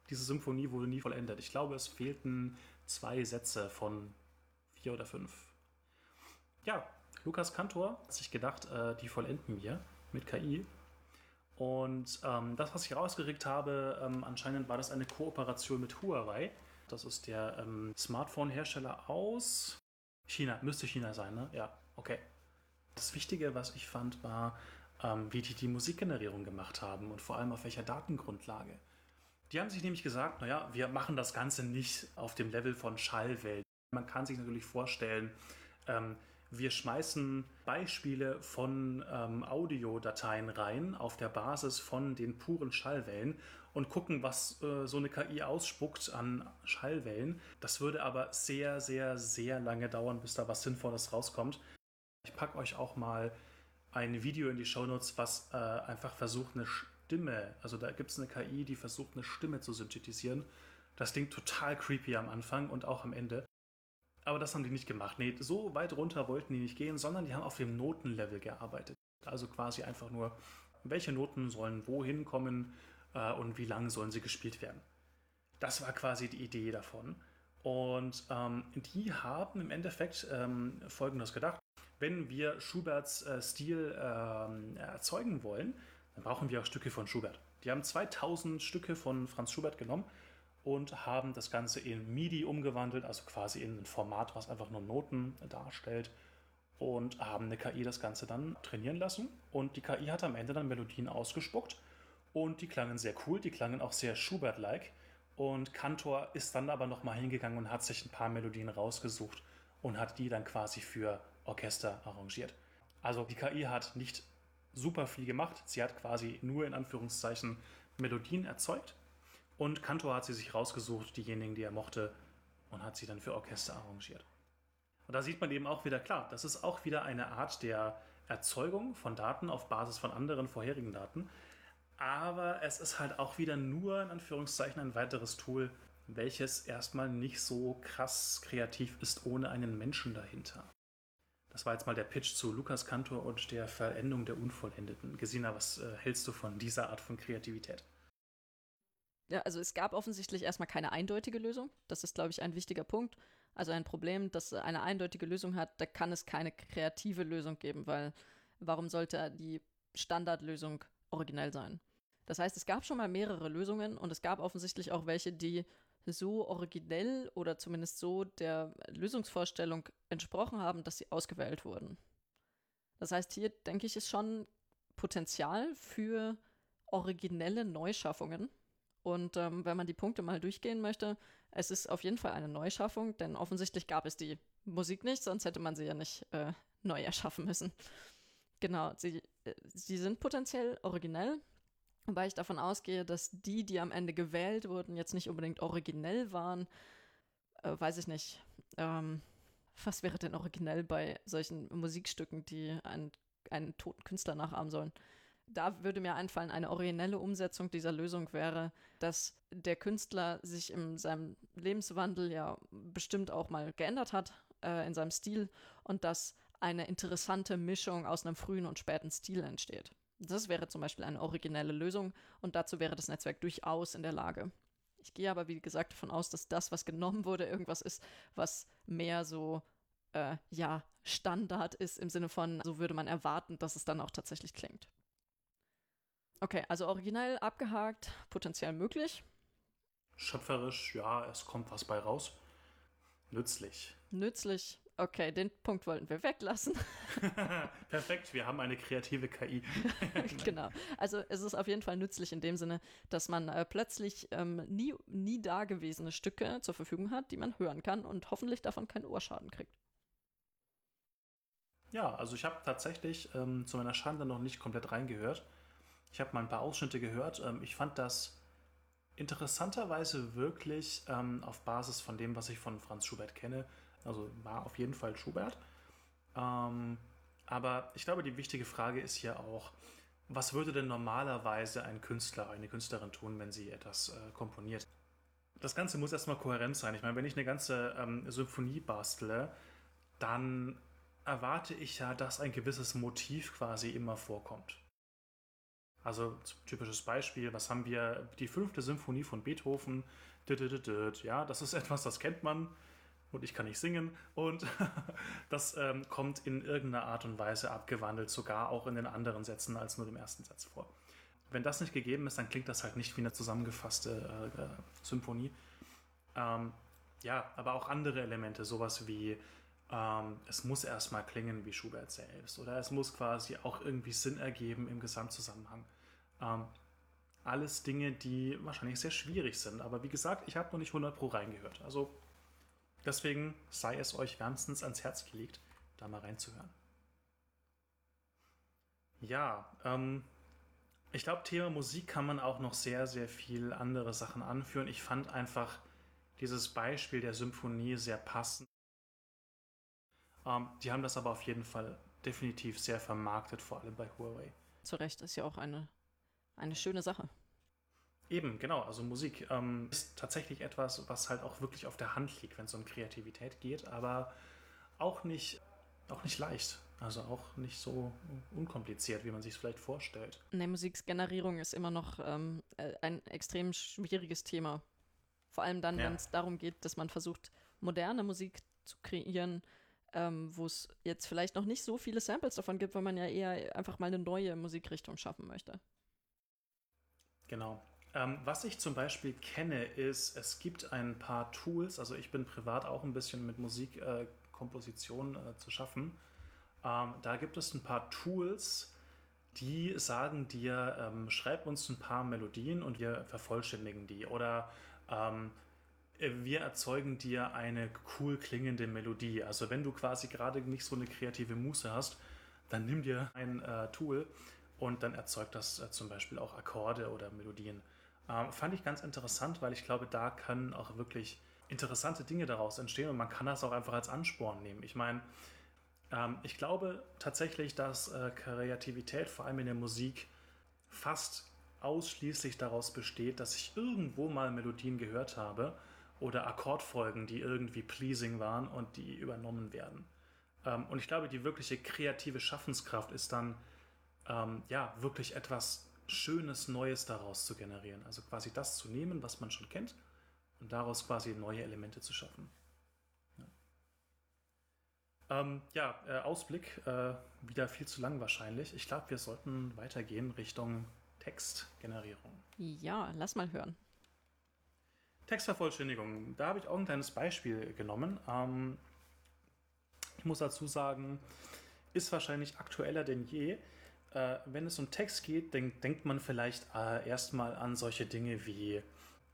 diese Symphonie wurde nie vollendet. Ich glaube, es fehlten zwei Sätze von vier oder fünf. Ja, Lukas Kantor hat sich gedacht, die vollenden wir mit KI. Und ähm, das, was ich rausgeregt habe, ähm, anscheinend war das eine Kooperation mit Huawei. Das ist der ähm, Smartphone-Hersteller aus China. Müsste China sein, ne? Ja, okay. Das Wichtige, was ich fand, war, ähm, wie die die Musikgenerierung gemacht haben und vor allem auf welcher Datengrundlage. Die haben sich nämlich gesagt, naja, wir machen das Ganze nicht auf dem Level von Schallwellen. Man kann sich natürlich vorstellen, ähm, wir schmeißen Beispiele von ähm, Audiodateien rein auf der Basis von den puren Schallwellen und gucken, was äh, so eine KI ausspuckt an Schallwellen. Das würde aber sehr, sehr, sehr lange dauern, bis da was Sinnvolles rauskommt. Ich packe euch auch mal ein Video in die Shownotes, was äh, einfach versucht, eine Stimme, also da gibt es eine KI, die versucht, eine Stimme zu synthetisieren. Das klingt total creepy am Anfang und auch am Ende. Aber das haben die nicht gemacht. Nee, so weit runter wollten die nicht gehen, sondern die haben auf dem Notenlevel gearbeitet. Also quasi einfach nur, welche Noten sollen wohin kommen äh, und wie lang sollen sie gespielt werden. Das war quasi die Idee davon. Und ähm, die haben im Endeffekt ähm, Folgendes gedacht. Wenn wir Schuberts äh, Stil ähm, erzeugen wollen, dann brauchen wir auch Stücke von Schubert. Die haben 2000 Stücke von Franz Schubert genommen und haben das Ganze in MIDI umgewandelt, also quasi in ein Format, was einfach nur Noten darstellt und haben eine KI das Ganze dann trainieren lassen und die KI hat am Ende dann Melodien ausgespuckt und die klangen sehr cool, die klangen auch sehr Schubert-like und Kantor ist dann aber nochmal hingegangen und hat sich ein paar Melodien rausgesucht und hat die dann quasi für Orchester arrangiert. Also die KI hat nicht super viel gemacht. Sie hat quasi nur in Anführungszeichen Melodien erzeugt und Kantor hat sie sich rausgesucht, diejenigen, die er mochte, und hat sie dann für Orchester arrangiert. Und da sieht man eben auch wieder klar, das ist auch wieder eine Art der Erzeugung von Daten auf Basis von anderen vorherigen Daten. Aber es ist halt auch wieder nur in Anführungszeichen ein weiteres Tool, welches erstmal nicht so krass kreativ ist ohne einen Menschen dahinter. Das war jetzt mal der Pitch zu Lukas Kantor und der Verendung der Unvollendeten. Gesina, was äh, hältst du von dieser Art von Kreativität? Ja, also es gab offensichtlich erstmal keine eindeutige Lösung. Das ist, glaube ich, ein wichtiger Punkt. Also ein Problem, das eine eindeutige Lösung hat, da kann es keine kreative Lösung geben, weil warum sollte die Standardlösung originell sein? Das heißt, es gab schon mal mehrere Lösungen und es gab offensichtlich auch welche, die so originell oder zumindest so der Lösungsvorstellung entsprochen haben, dass sie ausgewählt wurden. Das heißt, hier denke ich, ist schon Potenzial für originelle Neuschaffungen. Und ähm, wenn man die Punkte mal durchgehen möchte, es ist auf jeden Fall eine Neuschaffung, denn offensichtlich gab es die Musik nicht, sonst hätte man sie ja nicht äh, neu erschaffen müssen. Genau, sie, äh, sie sind potenziell originell, wobei ich davon ausgehe, dass die, die am Ende gewählt wurden, jetzt nicht unbedingt originell waren. Äh, weiß ich nicht. Ähm, was wäre denn originell bei solchen Musikstücken, die einen, einen toten Künstler nachahmen sollen? Da würde mir einfallen, eine originelle Umsetzung dieser Lösung wäre, dass der Künstler sich in seinem Lebenswandel ja bestimmt auch mal geändert hat, äh, in seinem Stil, und dass eine interessante Mischung aus einem frühen und späten Stil entsteht. Das wäre zum Beispiel eine originelle Lösung und dazu wäre das Netzwerk durchaus in der Lage. Ich gehe aber, wie gesagt, davon aus, dass das, was genommen wurde, irgendwas ist, was mehr so, äh, ja, Standard ist im Sinne von, so würde man erwarten, dass es dann auch tatsächlich klingt. Okay, also originell abgehakt, potenziell möglich. Schöpferisch, ja, es kommt was bei raus. Nützlich. Nützlich, okay, den Punkt wollten wir weglassen. Perfekt, wir haben eine kreative KI. genau, also es ist auf jeden Fall nützlich in dem Sinne, dass man äh, plötzlich ähm, nie, nie dagewesene Stücke zur Verfügung hat, die man hören kann und hoffentlich davon keinen Ohrschaden kriegt. Ja, also ich habe tatsächlich ähm, zu meiner Schande noch nicht komplett reingehört. Ich habe mal ein paar Ausschnitte gehört. Ähm, ich fand das interessanterweise wirklich ähm, auf Basis von dem, was ich von Franz Schubert kenne. Also war auf jeden Fall Schubert. Ähm, aber ich glaube, die wichtige Frage ist hier auch, was würde denn normalerweise ein Künstler, eine Künstlerin tun, wenn sie etwas äh, komponiert? Das Ganze muss erstmal kohärent sein. Ich meine, wenn ich eine ganze ähm, Symphonie bastle, dann erwarte ich ja, dass ein gewisses Motiv quasi immer vorkommt. Also typisches Beispiel, was haben wir? Die fünfte Symphonie von Beethoven. Ja, das ist etwas, das kennt man und ich kann nicht singen und das ähm, kommt in irgendeiner Art und Weise abgewandelt, sogar auch in den anderen Sätzen als nur dem ersten Satz vor. Wenn das nicht gegeben ist, dann klingt das halt nicht wie eine zusammengefasste äh, äh Symphonie. Ähm, ja, aber auch andere Elemente, sowas wie ähm, es muss erstmal klingen wie Schubert selbst oder es muss quasi auch irgendwie Sinn ergeben im Gesamtzusammenhang. Ähm, alles Dinge, die wahrscheinlich sehr schwierig sind. Aber wie gesagt, ich habe noch nicht 100 Pro reingehört. Also deswegen sei es euch wärmstens ans Herz gelegt, da mal reinzuhören. Ja, ähm, ich glaube, Thema Musik kann man auch noch sehr, sehr viel andere Sachen anführen. Ich fand einfach dieses Beispiel der Symphonie sehr passend. Ähm, die haben das aber auf jeden Fall definitiv sehr vermarktet, vor allem bei Huawei. Zu Recht ist ja auch eine, eine schöne Sache. Eben, genau. Also Musik ähm, ist tatsächlich etwas, was halt auch wirklich auf der Hand liegt, wenn es um Kreativität geht, aber auch nicht, auch nicht leicht. Also auch nicht so unkompliziert, wie man sich es vielleicht vorstellt. Nee, Musikgenerierung ist immer noch ähm, äh, ein extrem schwieriges Thema. Vor allem dann, ja. wenn es darum geht, dass man versucht, moderne Musik zu kreieren, ähm, wo es jetzt vielleicht noch nicht so viele Samples davon gibt, weil man ja eher einfach mal eine neue Musikrichtung schaffen möchte. Genau. Ähm, was ich zum Beispiel kenne, ist, es gibt ein paar Tools, also ich bin privat auch ein bisschen mit Musikkomposition äh, äh, zu schaffen. Ähm, da gibt es ein paar Tools, die sagen dir, ähm, schreib uns ein paar Melodien und wir vervollständigen die. Oder ähm, wir erzeugen dir eine cool klingende Melodie. Also wenn du quasi gerade nicht so eine kreative Muße hast, dann nimm dir ein äh, Tool und dann erzeugt das äh, zum Beispiel auch Akkorde oder Melodien. Ähm, fand ich ganz interessant, weil ich glaube, da können auch wirklich interessante Dinge daraus entstehen und man kann das auch einfach als Ansporn nehmen. Ich meine, ähm, ich glaube tatsächlich, dass äh, Kreativität vor allem in der Musik fast ausschließlich daraus besteht, dass ich irgendwo mal Melodien gehört habe oder Akkordfolgen, die irgendwie pleasing waren und die übernommen werden. Ähm, und ich glaube, die wirkliche kreative Schaffenskraft ist dann, ähm, ja, wirklich etwas Schönes, Neues daraus zu generieren. Also quasi das zu nehmen, was man schon kennt und daraus quasi neue Elemente zu schaffen. Ja. Ähm, ja, äh, Ausblick, äh, wieder viel zu lang wahrscheinlich. Ich glaube, wir sollten weitergehen Richtung Textgenerierung. Ja, lass mal hören. Textvervollständigung, da habe ich auch ein kleines Beispiel genommen. Ähm, ich muss dazu sagen, ist wahrscheinlich aktueller denn je. Äh, wenn es um Text geht, denk, denkt man vielleicht äh, erstmal an solche Dinge wie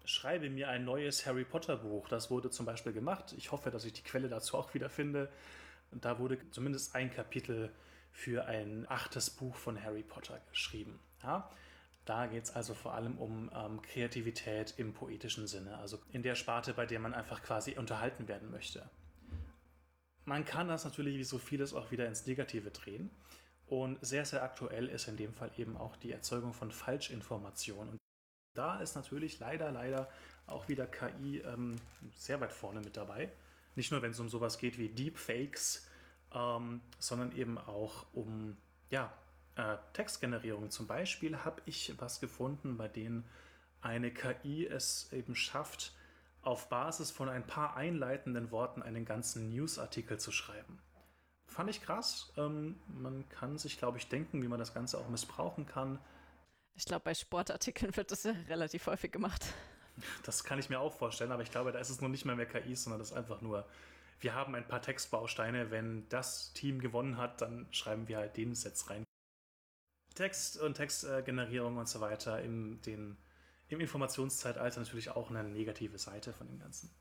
schreibe mir ein neues Harry Potter Buch. Das wurde zum Beispiel gemacht. Ich hoffe, dass ich die Quelle dazu auch wieder finde. Da wurde zumindest ein Kapitel für ein achtes Buch von Harry Potter geschrieben. Ja? Da geht es also vor allem um ähm, Kreativität im poetischen Sinne, also in der Sparte, bei der man einfach quasi unterhalten werden möchte. Man kann das natürlich wie so vieles auch wieder ins Negative drehen. Und sehr, sehr aktuell ist in dem Fall eben auch die Erzeugung von Falschinformationen. Und da ist natürlich leider, leider auch wieder KI ähm, sehr weit vorne mit dabei. Nicht nur, wenn es um sowas geht wie Deepfakes, ähm, sondern eben auch um ja, äh, Textgenerierung. Zum Beispiel habe ich was gefunden, bei denen eine KI es eben schafft, auf Basis von ein paar einleitenden Worten einen ganzen Newsartikel zu schreiben. Fand ich krass. Ähm, man kann sich, glaube ich, denken, wie man das Ganze auch missbrauchen kann. Ich glaube, bei Sportartikeln wird das ja relativ häufig gemacht. Das kann ich mir auch vorstellen, aber ich glaube, da ist es noch nicht mehr mehr KI, sondern das ist einfach nur, wir haben ein paar Textbausteine. Wenn das Team gewonnen hat, dann schreiben wir halt den Satz rein. Text und Textgenerierung und so weiter in den im Informationszeitalter natürlich auch eine negative Seite von dem Ganzen.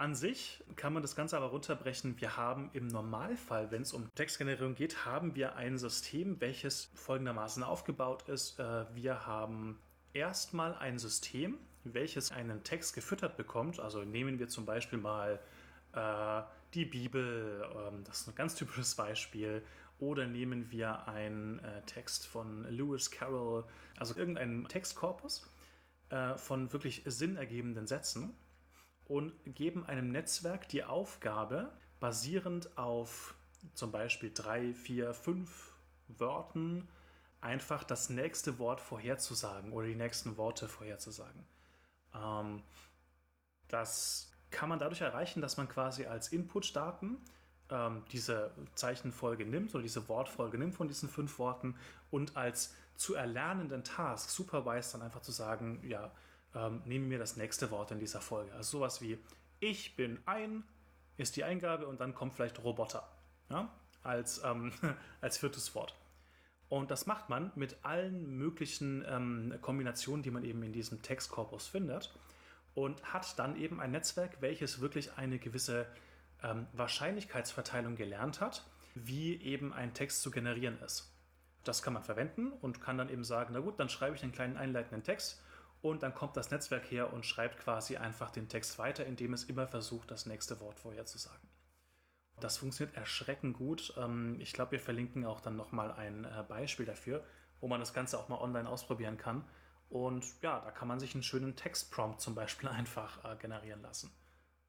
An sich kann man das Ganze aber runterbrechen. Wir haben im Normalfall, wenn es um Textgenerierung geht, haben wir ein System, welches folgendermaßen aufgebaut ist. Äh, wir haben erstmal ein System, welches einen Text gefüttert bekommt. Also nehmen wir zum Beispiel mal äh, die Bibel, ähm, das ist ein ganz typisches Beispiel, oder nehmen wir einen äh, Text von Lewis Carroll, also irgendeinen Textkorpus äh, von wirklich sinnergebenden Sätzen und geben einem Netzwerk die Aufgabe, basierend auf zum Beispiel drei, vier, fünf Wörtern, einfach das nächste Wort vorherzusagen oder die nächsten Worte vorherzusagen. Ähm, das kann man dadurch erreichen, dass man quasi als Inputdaten ähm, diese Zeichenfolge nimmt oder diese Wortfolge nimmt von diesen fünf Worten und als zu erlernenden Task supervised dann einfach zu sagen, ja, ähm, nehme mir das nächste Wort in dieser Folge. Also sowas wie ich bin ein ist die Eingabe und dann kommt vielleicht Roboter ja, als, ähm, als viertes Wort. Und das macht man mit allen möglichen ähm, Kombinationen, die man eben in diesem Textkorpus findet und hat dann eben ein Netzwerk, welches wirklich eine gewisse ähm, Wahrscheinlichkeitsverteilung gelernt hat, wie eben ein Text zu generieren ist. Das kann man verwenden und kann dann eben sagen, na gut, dann schreibe ich einen kleinen einleitenden Text und dann kommt das Netzwerk her und schreibt quasi einfach den Text weiter, indem es immer versucht, das nächste Wort vorherzusagen. Das funktioniert erschreckend gut. Ähm, ich glaube, wir verlinken auch dann nochmal ein äh, Beispiel dafür, wo man das Ganze auch mal online ausprobieren kann. Und ja, da kann man sich einen schönen Textprompt zum Beispiel einfach äh, generieren lassen.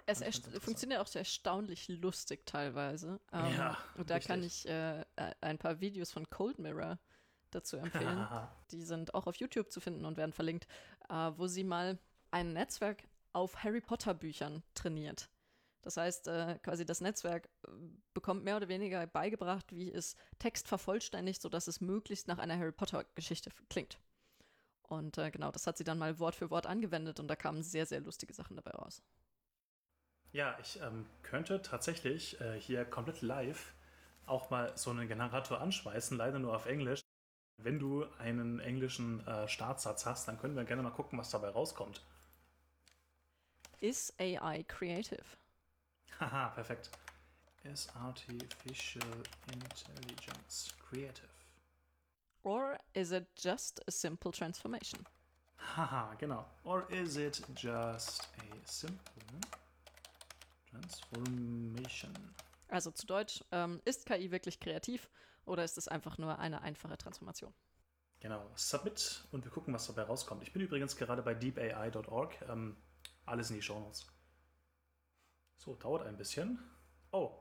Es funktioniert auch erstaunlich lustig teilweise. Ähm, ja, und da richtig. kann ich äh, ein paar Videos von Cold Mirror dazu empfehlen. Die sind auch auf YouTube zu finden und werden verlinkt, äh, wo sie mal ein Netzwerk auf Harry Potter Büchern trainiert. Das heißt, äh, quasi das Netzwerk äh, bekommt mehr oder weniger beigebracht, wie es Text vervollständigt, sodass es möglichst nach einer Harry Potter Geschichte klingt. Und äh, genau, das hat sie dann mal Wort für Wort angewendet und da kamen sehr, sehr lustige Sachen dabei raus. Ja, ich ähm, könnte tatsächlich äh, hier komplett live auch mal so einen Generator anschweißen, leider nur auf Englisch. Wenn du einen englischen äh, Startsatz hast, dann können wir gerne mal gucken, was dabei rauskommt. Is AI creative? Haha, perfekt. Is artificial intelligence creative? Or is it just a simple transformation? Haha, genau. Or is it just a simple Transformation. Also zu Deutsch, ähm, ist KI wirklich kreativ oder ist es einfach nur eine einfache Transformation? Genau, Submit und wir gucken, was dabei rauskommt. Ich bin übrigens gerade bei deepai.org. Ähm, alles in die Show Notes. So, dauert ein bisschen. Oh.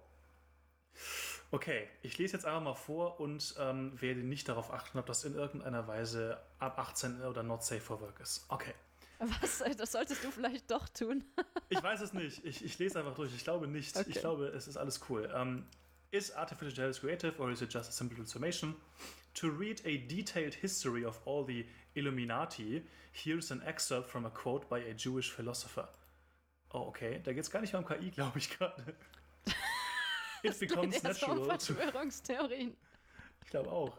Okay, ich lese jetzt einfach mal vor und ähm, werde nicht darauf achten, ob das in irgendeiner Weise ab 18 oder not safe for work ist. Okay. Was? Das solltest du vielleicht doch tun. ich weiß es nicht. Ich, ich lese einfach durch. Ich glaube nicht. Okay. Ich glaube, es ist alles cool. Ähm, is artificial intelligence creative or is it just a simple transformation? To read a detailed history of all the Illuminati, here's an excerpt from a quote by a Jewish philosopher. Oh, okay. Da geht es gar nicht mehr um KI, glaube ich gerade. It becomes natural. Verschwörungstheorien. Ich glaube auch.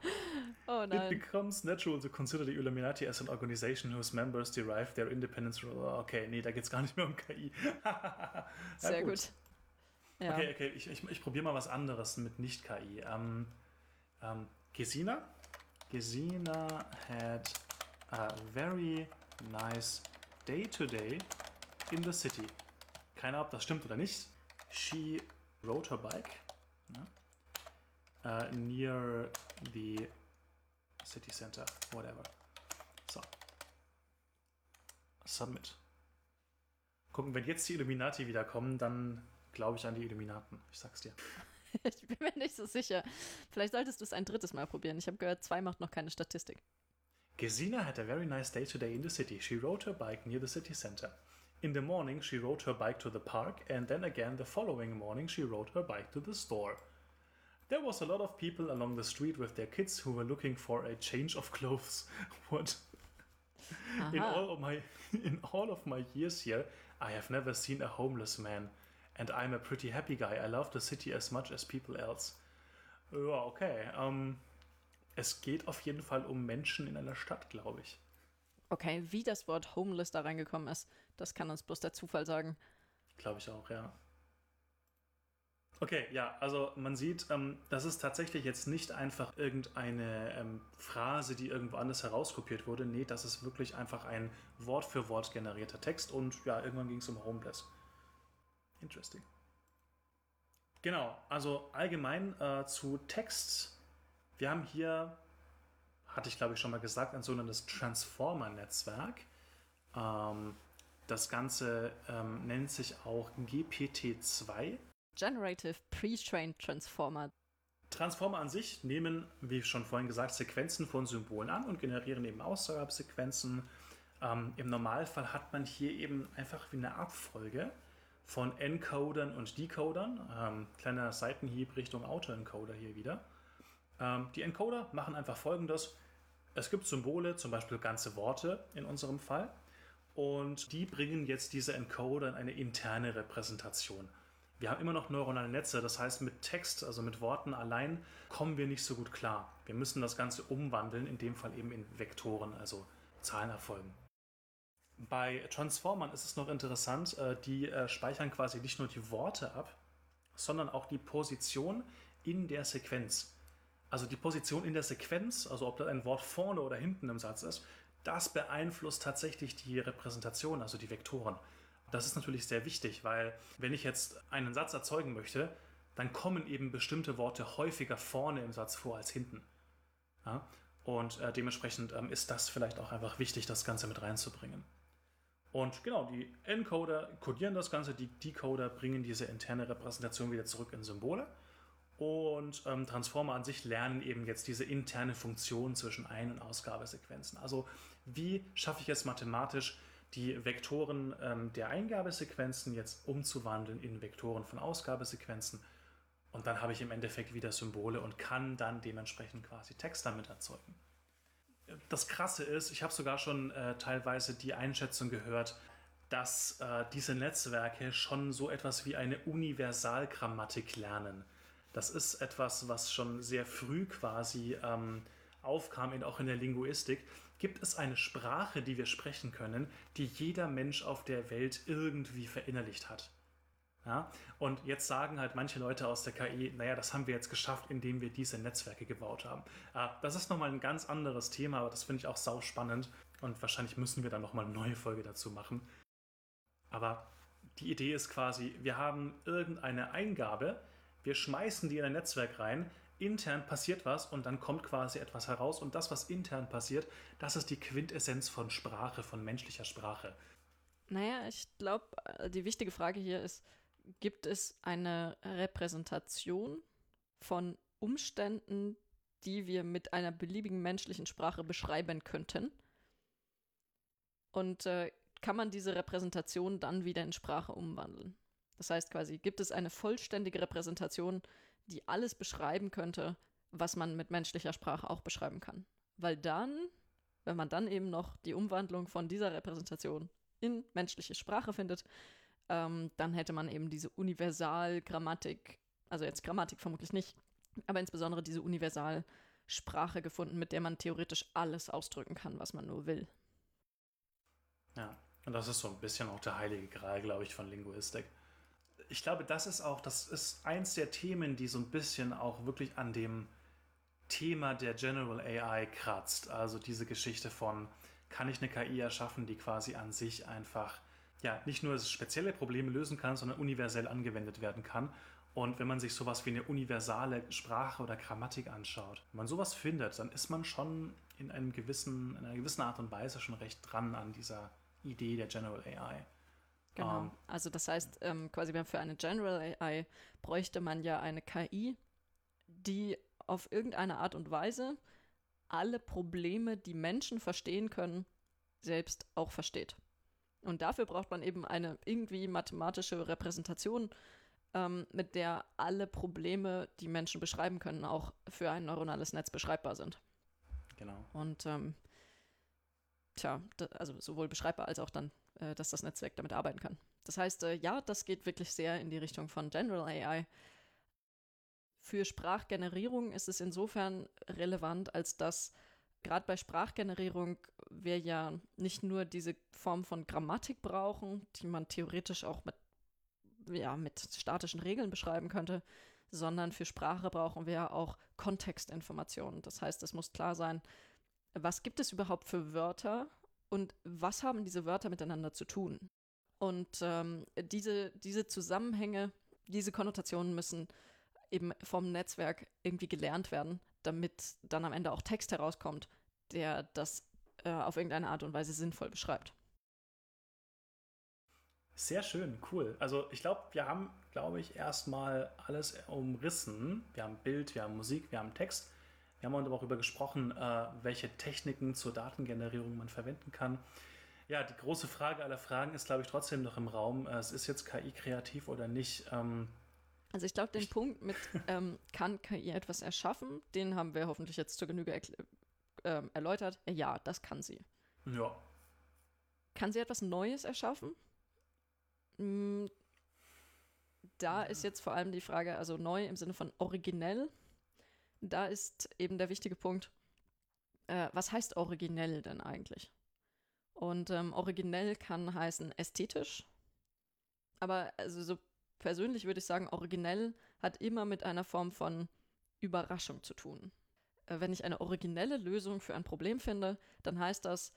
Oh nein. It becomes natural to consider the Illuminati as an organization whose members derive their independence. Okay, nee, da geht es gar nicht mehr um KI. Sehr gut. gut. Ja. Okay, okay, ich, ich, ich probiere mal was anderes mit Nicht-KI. Ähm, ähm, Gesina? Gesina had a very nice day today in the city. Keine Ahnung, ob das stimmt oder nicht. She rode her bike uh, near the city center, whatever. So. Submit. Gucken, wenn jetzt die Illuminati wiederkommen, dann glaube ich an die Illuminaten. Ich sag's dir. ich bin mir nicht so sicher. Vielleicht solltest du es ein drittes Mal probieren. Ich habe gehört, zwei macht noch keine Statistik. Gesina had a very nice day today in the city. She rode her bike near the city center. In the morning, she rode her bike to the park, and then again the following morning, she rode her bike to the store. There was a lot of people along the street with their kids who were looking for a change of clothes. what? In all of my in all of my years here, I have never seen a homeless man, and I'm a pretty happy guy. I love the city as much as people else. Ja, okay. Um, es geht auf jeden Fall um Menschen in einer Stadt, glaube ich. Okay, wie das Wort homeless da reingekommen ist, das kann uns bloß der Zufall sagen. Glaube ich auch, ja. Okay, ja, also man sieht, ähm, das ist tatsächlich jetzt nicht einfach irgendeine ähm, Phrase, die irgendwo anders herauskopiert wurde. Nee, das ist wirklich einfach ein Wort für Wort generierter Text und ja, irgendwann ging es um Homeless. Interesting. Genau, also allgemein äh, zu Text. Wir haben hier, hatte ich glaube ich schon mal gesagt, ein sogenanntes Transformer-Netzwerk. Ähm, das Ganze ähm, nennt sich auch GPT-2 Generative Pre-Trained Transformer. Transformer an sich nehmen, wie schon vorhin gesagt, Sequenzen von Symbolen an und generieren eben Ausgabesequenzen. Ähm, Im Normalfall hat man hier eben einfach wie eine Abfolge von Encodern und Decodern. Ähm, kleiner Seitenhieb Richtung Autoencoder hier wieder. Ähm, die Encoder machen einfach folgendes. Es gibt Symbole, zum Beispiel ganze Worte in unserem Fall. Und die bringen jetzt diese Encoder in eine interne Repräsentation wir haben immer noch neuronale Netze, das heißt mit Text, also mit Worten allein, kommen wir nicht so gut klar. Wir müssen das Ganze umwandeln, in dem Fall eben in Vektoren, also Zahlenerfolgen. Bei Transformern ist es noch interessant, äh, die äh, speichern quasi nicht nur die Worte ab, sondern auch die Position in der Sequenz. Also die Position in der Sequenz, also ob da ein Wort vorne oder hinten im Satz ist, das beeinflusst tatsächlich die Repräsentation, also die Vektoren. Das ist natürlich sehr wichtig, weil wenn ich jetzt einen Satz erzeugen möchte, dann kommen eben bestimmte Worte häufiger vorne im Satz vor als hinten. Ja? Und äh, dementsprechend ähm, ist das vielleicht auch einfach wichtig, das Ganze mit reinzubringen. Und genau, die Encoder codieren das Ganze, die Decoder bringen diese interne Repräsentation wieder zurück in Symbole. Und ähm, Transformer an sich lernen eben jetzt diese interne Funktion zwischen Ein- und Ausgabesequenzen. Also wie schaffe ich es mathematisch, die Vektoren ähm, der Eingabesequenzen jetzt umzuwandeln in Vektoren von Ausgabesequenzen. Und dann habe ich im Endeffekt wieder Symbole und kann dann dementsprechend quasi Text damit erzeugen. Das Krasse ist, ich habe sogar schon äh, teilweise die Einschätzung gehört, dass äh, diese Netzwerke schon so etwas wie eine Universalgrammatik lernen. Das ist etwas, was schon sehr früh quasi ähm, aufkam, in, auch in der Linguistik Gibt es eine Sprache, die wir sprechen können, die jeder Mensch auf der Welt irgendwie verinnerlicht hat? Ja? Und jetzt sagen halt manche Leute aus der KI, naja, das haben wir jetzt geschafft, indem wir diese Netzwerke gebaut haben. Ah, das ist nochmal ein ganz anderes Thema, aber das finde ich auch sau spannend und wahrscheinlich müssen wir dann nochmal eine neue Folge dazu machen. Aber die Idee ist quasi, wir haben irgendeine Eingabe, wir schmeißen die in ein Netzwerk rein, intern passiert was und dann kommt quasi etwas heraus und das, was intern passiert, das ist die Quintessenz von Sprache, von menschlicher Sprache. Naja, ich glaube, äh, die wichtige Frage hier ist, gibt es eine Repräsentation von Umständen, die wir mit einer beliebigen menschlichen Sprache beschreiben könnten? Und äh, kann man diese Repräsentation dann wieder in Sprache umwandeln. Das heißt quasi, gibt es eine vollständige Repräsentation, die alles beschreiben könnte, was man mit menschlicher Sprache auch beschreiben kann. Weil dann, wenn man dann eben noch die Umwandlung von dieser Repräsentation in menschliche Sprache findet, ähm, dann hätte man eben diese Universalgrammatik, also jetzt Grammatik vermutlich nicht, aber insbesondere diese Universalsprache gefunden, mit der man theoretisch alles ausdrücken kann, was man nur will. Ja, und das ist so ein bisschen auch der heilige Gral, glaube ich, von Linguistik. Ich glaube, das ist auch, das ist eins der Themen, die so ein bisschen auch wirklich an dem Thema der General AI kratzt. Also diese Geschichte von, kann ich eine KI erschaffen, die quasi an sich einfach ja nicht nur spezielle Probleme lösen kann, sondern universell angewendet werden kann. Und wenn man sich sowas wie eine universale Sprache oder Grammatik anschaut, wenn man sowas findet, dann ist man schon in, einem gewissen, in einer gewissen Art und Weise schon recht dran an dieser Idee der General AI. Genau. Um, ähm, also das heißt, ähm, quasi für eine General AI bräuchte man ja eine KI, die auf irgendeine Art und Weise alle Probleme, die Menschen verstehen können, selbst auch versteht. Und dafür braucht man eben eine irgendwie mathematische Repräsentation, ähm, mit der alle Probleme, die Menschen beschreiben können, auch für ein neuronales Netz beschreibbar sind. Genau. Und ähm, tja, also sowohl beschreibbar als auch dann, äh, dass das Netzwerk damit arbeiten kann. Das heißt, äh, ja, das geht wirklich sehr in die Richtung von General AI. Für Sprachgenerierung ist es insofern relevant, als dass gerade bei Sprachgenerierung wir ja nicht nur diese Form von Grammatik brauchen, die man theoretisch auch mit, ja, mit statischen Regeln beschreiben könnte, sondern für Sprache brauchen wir ja auch Kontextinformationen. Das heißt, es muss klar sein, was gibt es überhaupt für Wörter und was haben diese Wörter miteinander zu tun. Und ähm, diese, diese Zusammenhänge, diese Konnotationen müssen eben vom Netzwerk irgendwie gelernt werden, damit dann am Ende auch Text herauskommt, der das äh, auf irgendeine Art und Weise sinnvoll beschreibt. Sehr schön, cool. Also ich glaube, wir haben, glaube ich, erstmal alles umrissen. Wir haben Bild, wir haben Musik, wir haben Text. Wir haben auch darüber gesprochen, äh, welche Techniken zur Datengenerierung man verwenden kann. Ja, die große Frage aller Fragen ist, glaube ich, trotzdem noch im Raum. Äh, es ist jetzt KI kreativ oder nicht? Ähm, also ich glaube, den Punkt mit, ähm, kann KI etwas erschaffen, den haben wir hoffentlich jetzt zur Genüge äh, erläutert. Ja, das kann sie. Ja. Kann sie etwas Neues erschaffen? Hm, da ist jetzt vor allem die Frage, also neu im Sinne von originell. Da ist eben der wichtige Punkt, äh, was heißt originell denn eigentlich? Und ähm, originell kann heißen ästhetisch, aber also so persönlich würde ich sagen, originell hat immer mit einer Form von Überraschung zu tun. Äh, wenn ich eine originelle Lösung für ein Problem finde, dann heißt das,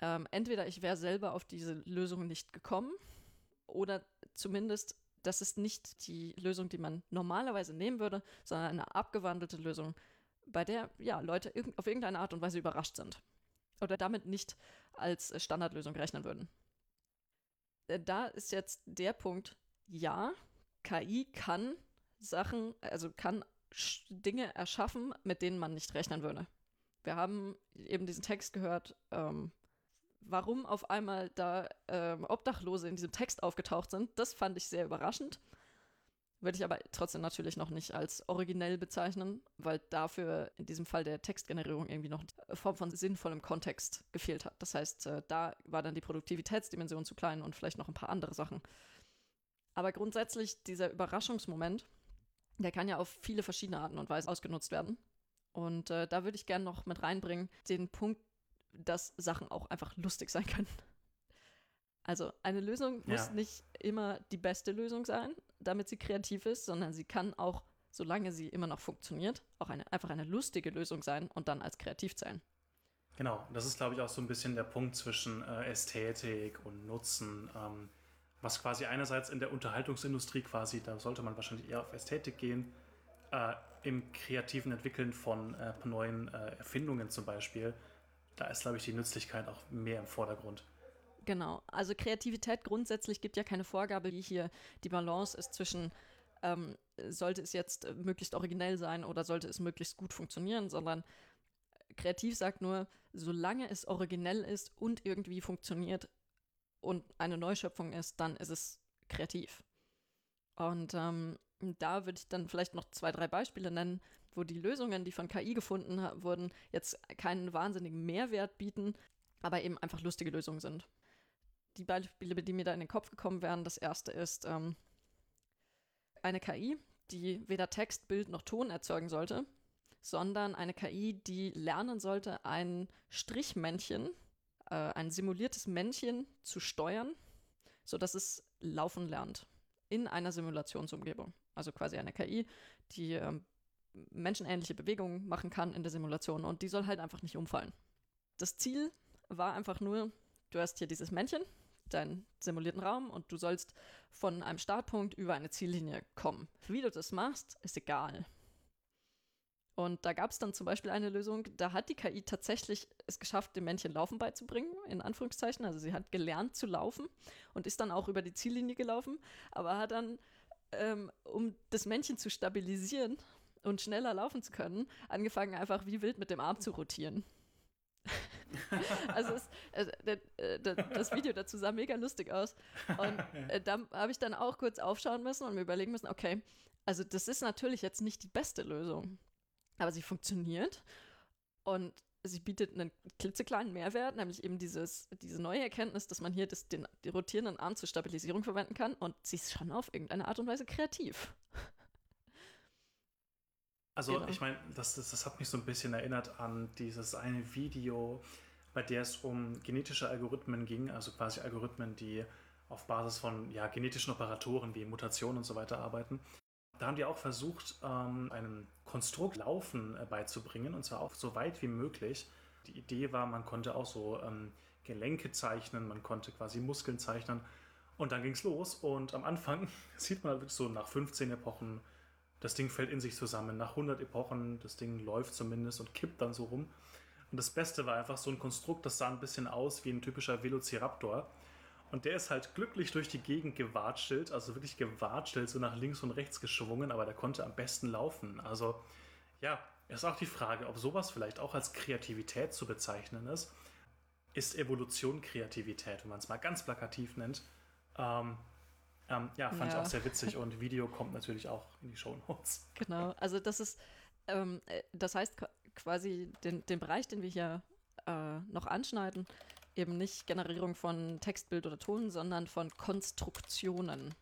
ähm, entweder ich wäre selber auf diese Lösung nicht gekommen oder zumindest, das ist nicht die Lösung, die man normalerweise nehmen würde, sondern eine abgewandelte Lösung, bei der ja Leute irg auf irgendeine Art und Weise überrascht sind oder damit nicht als Standardlösung rechnen würden. Äh, da ist jetzt der Punkt, ja, KI kann Sachen, also kann Dinge erschaffen, mit denen man nicht rechnen würde. Wir haben eben diesen Text gehört, ähm, warum auf einmal da ähm, Obdachlose in diesem Text aufgetaucht sind. Das fand ich sehr überraschend. Würde ich aber trotzdem natürlich noch nicht als originell bezeichnen, weil dafür in diesem Fall der Textgenerierung irgendwie noch eine Form von sinnvollem Kontext gefehlt hat. Das heißt, äh, da war dann die Produktivitätsdimension zu klein und vielleicht noch ein paar andere Sachen. Aber grundsätzlich dieser Überraschungsmoment, der kann ja auf viele verschiedene Arten und Weisen ausgenutzt werden. Und äh, da würde ich gerne noch mit reinbringen, den Punkt, dass Sachen auch einfach lustig sein können. Also eine Lösung muss nicht immer die beste Lösung sein, damit sie kreativ ist, sondern sie kann auch, solange sie immer noch funktioniert, auch eine, einfach eine lustige Lösung sein und dann als kreativ zählen. Genau, das ist, glaube ich, auch so ein bisschen der Punkt zwischen äh, Ästhetik und Nutzen. Ähm, was quasi einerseits in der Unterhaltungsindustrie quasi, da sollte man wahrscheinlich eher auf Ästhetik gehen, äh, im kreativen Entwickeln von äh, neuen äh, Erfindungen zum Beispiel, da ist, glaube ich, die Nützlichkeit auch mehr im Vordergrund. Genau, also Kreativität grundsätzlich gibt ja keine Vorgabe, wie hier die Balance ist zwischen, ähm, sollte es jetzt möglichst originell sein oder sollte es möglichst gut funktionieren, sondern kreativ sagt nur, solange es originell ist und irgendwie funktioniert, und eine Neuschöpfung ist, dann ist es kreativ. Und ähm, da würde ich dann vielleicht noch zwei, drei Beispiele nennen, wo die Lösungen, die von KI gefunden wurden, jetzt keinen wahnsinnigen Mehrwert bieten, aber eben einfach lustige Lösungen sind. Die Beispiele, die mir da in den Kopf gekommen wären, das erste ist ähm, eine KI, die weder Text, Bild noch Ton erzeugen sollte, sondern eine KI, die lernen sollte, ein Strichmännchen, äh, ein simuliertes Männchen zu steuern, sodass es laufen lernt in einer Simulationsumgebung. Also quasi eine KI, die ähm, menschenähnliche Bewegungen machen kann in der Simulation und die soll halt einfach nicht umfallen. Das Ziel war einfach nur, du hast hier dieses Männchen, deinen simulierten Raum und du sollst von einem Startpunkt über eine Ziellinie kommen. Wie du das machst, ist egal. Und da gab es dann zum Beispiel eine Lösung, da hat die KI tatsächlich es geschafft, dem Männchen Laufen beizubringen, in Anführungszeichen. Also sie hat gelernt zu laufen und ist dann auch über die Ziellinie gelaufen, aber hat dann, ähm, um das Männchen zu stabilisieren und schneller laufen zu können, angefangen einfach wie wild mit dem Arm zu rotieren. also es, äh, äh, das Video dazu sah mega lustig aus. Und äh, da habe ich dann auch kurz aufschauen müssen und mir überlegen müssen, okay, also das ist natürlich jetzt nicht die beste Lösung. Aber sie funktioniert und sie bietet einen klitzekleinen Mehrwert, nämlich eben dieses, diese neue Erkenntnis, dass man hier das, den, den rotierenden Arm zur Stabilisierung verwenden kann und sie ist schon auf irgendeine Art und Weise kreativ. Also genau. ich meine, das, das, das hat mich so ein bisschen erinnert an dieses eine Video, bei der es um genetische Algorithmen ging, also quasi Algorithmen, die auf Basis von ja, genetischen Operatoren wie Mutationen und so weiter arbeiten. Da haben die auch versucht, ähm, einem Konstrukt Laufen äh, beizubringen, und zwar auch so weit wie möglich. Die Idee war, man konnte auch so ähm, Gelenke zeichnen, man konnte quasi Muskeln zeichnen. Und dann ging es los. Und am Anfang sieht man halt wirklich so nach 15 Epochen, das Ding fällt in sich zusammen. Nach 100 Epochen, das Ding läuft zumindest und kippt dann so rum. Und das Beste war einfach so ein Konstrukt, das sah ein bisschen aus wie ein typischer Velociraptor. Und der ist halt glücklich durch die Gegend gewatschelt, also wirklich gewatschelt, so nach links und rechts geschwungen, aber der konnte am besten laufen. Also ja, ist auch die Frage, ob sowas vielleicht auch als Kreativität zu bezeichnen ist. Ist Evolution Kreativität, wenn man es mal ganz plakativ nennt? Ähm, ähm, ja, fand ja. ich auch sehr witzig und Video kommt natürlich auch in die Show Notes. Genau, also das ist, ähm, äh, das heißt quasi den, den Bereich, den wir hier äh, noch anschneiden, eben nicht Generierung von Text, Bild oder Ton, sondern von Konstruktionen.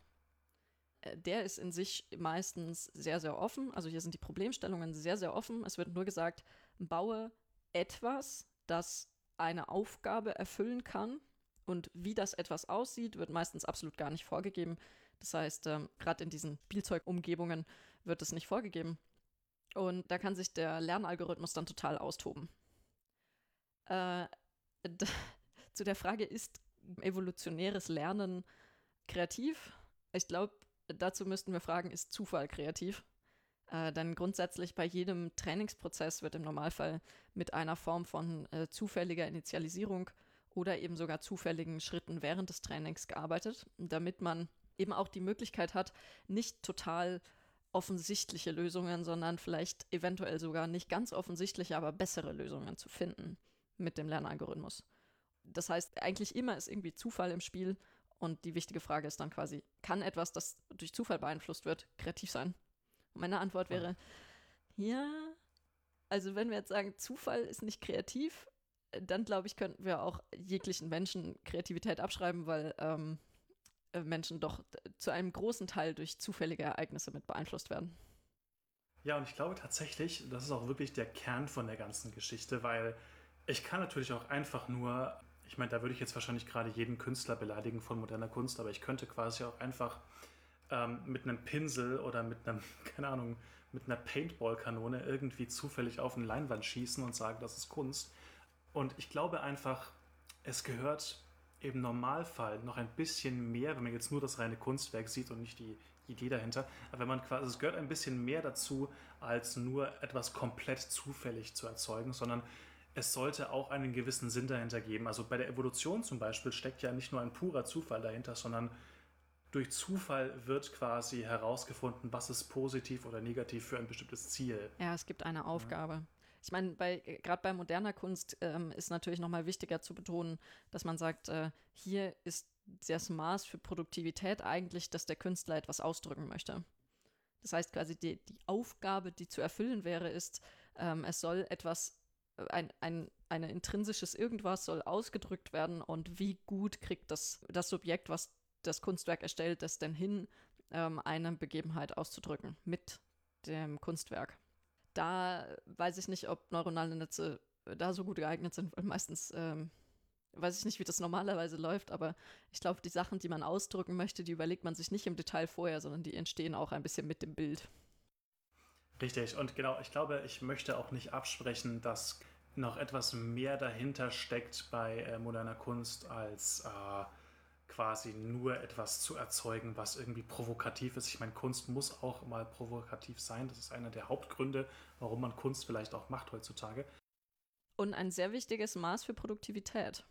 Äh, der ist in sich meistens sehr, sehr offen. Also hier sind die Problemstellungen sehr, sehr offen. Es wird nur gesagt, baue etwas, das eine Aufgabe erfüllen kann. Und wie das etwas aussieht, wird meistens absolut gar nicht vorgegeben. Das heißt, ähm, gerade in diesen Spielzeugumgebungen wird es nicht vorgegeben. Und da kann sich der Lernalgorithmus dann total austoben. Äh, zu der Frage, ist evolutionäres Lernen kreativ? Ich glaube, dazu müssten wir fragen, ist Zufall kreativ? Äh, denn grundsätzlich bei jedem Trainingsprozess wird im Normalfall mit einer Form von äh, zufälliger Initialisierung oder eben sogar zufälligen Schritten während des Trainings gearbeitet, damit man eben auch die Möglichkeit hat, nicht total offensichtliche Lösungen, sondern vielleicht eventuell sogar nicht ganz offensichtliche, aber bessere Lösungen zu finden mit dem Lernalgorithmus. Das heißt, eigentlich immer ist irgendwie Zufall im Spiel und die wichtige Frage ist dann quasi, kann etwas, das durch Zufall beeinflusst wird, kreativ sein? Und meine Antwort wäre, ja, also wenn wir jetzt sagen, Zufall ist nicht kreativ, dann glaube ich, könnten wir auch jeglichen Menschen Kreativität abschreiben, weil ähm, äh, Menschen doch zu einem großen Teil durch zufällige Ereignisse mit beeinflusst werden. Ja, und ich glaube tatsächlich, das ist auch wirklich der Kern von der ganzen Geschichte, weil ich kann natürlich auch einfach nur ich meine, da würde ich jetzt wahrscheinlich gerade jeden Künstler beleidigen von moderner Kunst, aber ich könnte quasi auch einfach ähm, mit einem Pinsel oder mit einem, keine Ahnung, mit einer Paintball-Kanone irgendwie zufällig auf eine Leinwand schießen und sagen, das ist Kunst. Und ich glaube einfach, es gehört im Normalfall noch ein bisschen mehr, wenn man jetzt nur das reine Kunstwerk sieht und nicht die Idee dahinter, aber wenn man quasi, es gehört ein bisschen mehr dazu, als nur etwas komplett zufällig zu erzeugen, sondern es sollte auch einen gewissen Sinn dahinter geben. Also bei der Evolution zum Beispiel steckt ja nicht nur ein purer Zufall dahinter, sondern durch Zufall wird quasi herausgefunden, was ist positiv oder negativ für ein bestimmtes Ziel. Ja, es gibt eine Aufgabe. Ich meine, bei, gerade bei moderner Kunst ähm, ist natürlich nochmal wichtiger zu betonen, dass man sagt, äh, hier ist das Maß für Produktivität eigentlich, dass der Künstler etwas ausdrücken möchte. Das heißt quasi, die, die Aufgabe, die zu erfüllen wäre, ist, ähm, es soll etwas, ein, ein, ein intrinsisches Irgendwas soll ausgedrückt werden und wie gut kriegt das, das Subjekt, was das Kunstwerk erstellt, es denn hin, ähm, eine Begebenheit auszudrücken mit dem Kunstwerk. Da weiß ich nicht, ob neuronale Netze da so gut geeignet sind, weil meistens ähm, weiß ich nicht, wie das normalerweise läuft, aber ich glaube, die Sachen, die man ausdrücken möchte, die überlegt man sich nicht im Detail vorher, sondern die entstehen auch ein bisschen mit dem Bild. Richtig, und genau, ich glaube, ich möchte auch nicht absprechen, dass noch etwas mehr dahinter steckt bei äh, moderner Kunst als äh, quasi nur etwas zu erzeugen, was irgendwie provokativ ist. Ich meine, Kunst muss auch mal provokativ sein. Das ist einer der Hauptgründe, warum man Kunst vielleicht auch macht heutzutage. Und ein sehr wichtiges Maß für Produktivität.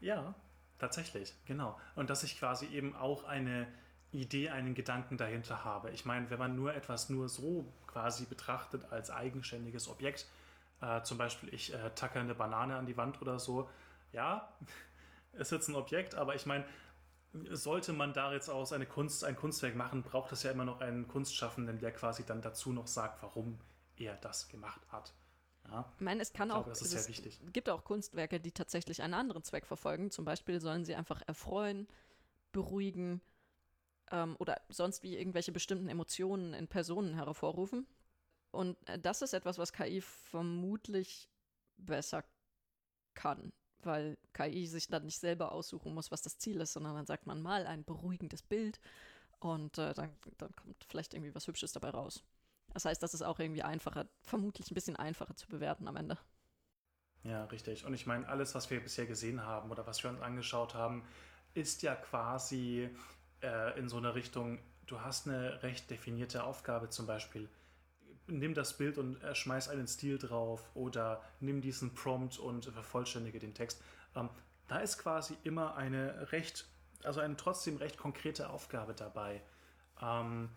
Ja, tatsächlich, genau. Und dass ich quasi eben auch eine Idee, einen Gedanken dahinter habe. Ich meine, wenn man nur etwas nur so quasi betrachtet als eigenständiges Objekt, äh, zum Beispiel ich äh, tacke eine Banane an die Wand oder so, ja, ist jetzt ein Objekt, aber ich meine, sollte man da jetzt aus eine Kunst, ein Kunstwerk machen, braucht es ja immer noch einen Kunstschaffenden, der quasi dann dazu noch sagt, warum er das gemacht hat. Ja. Ich meine, es kann ich auch, glaube, es sehr wichtig. gibt auch Kunstwerke, die tatsächlich einen anderen Zweck verfolgen. Zum Beispiel sollen sie einfach erfreuen, beruhigen ähm, oder sonst wie irgendwelche bestimmten Emotionen in Personen hervorrufen. Und äh, das ist etwas, was KI vermutlich besser kann, weil KI sich dann nicht selber aussuchen muss, was das Ziel ist, sondern dann sagt man mal ein beruhigendes Bild und äh, dann, dann kommt vielleicht irgendwie was Hübsches dabei raus. Das heißt, das ist auch irgendwie einfacher, vermutlich ein bisschen einfacher zu bewerten am Ende. Ja, richtig. Und ich meine, alles, was wir bisher gesehen haben oder was wir uns angeschaut haben, ist ja quasi äh, in so einer Richtung, du hast eine recht definierte Aufgabe, zum Beispiel, nimm das Bild und äh, schmeiß einen Stil drauf oder nimm diesen Prompt und vervollständige den Text. Ähm, da ist quasi immer eine recht, also eine trotzdem recht konkrete Aufgabe dabei. Ähm,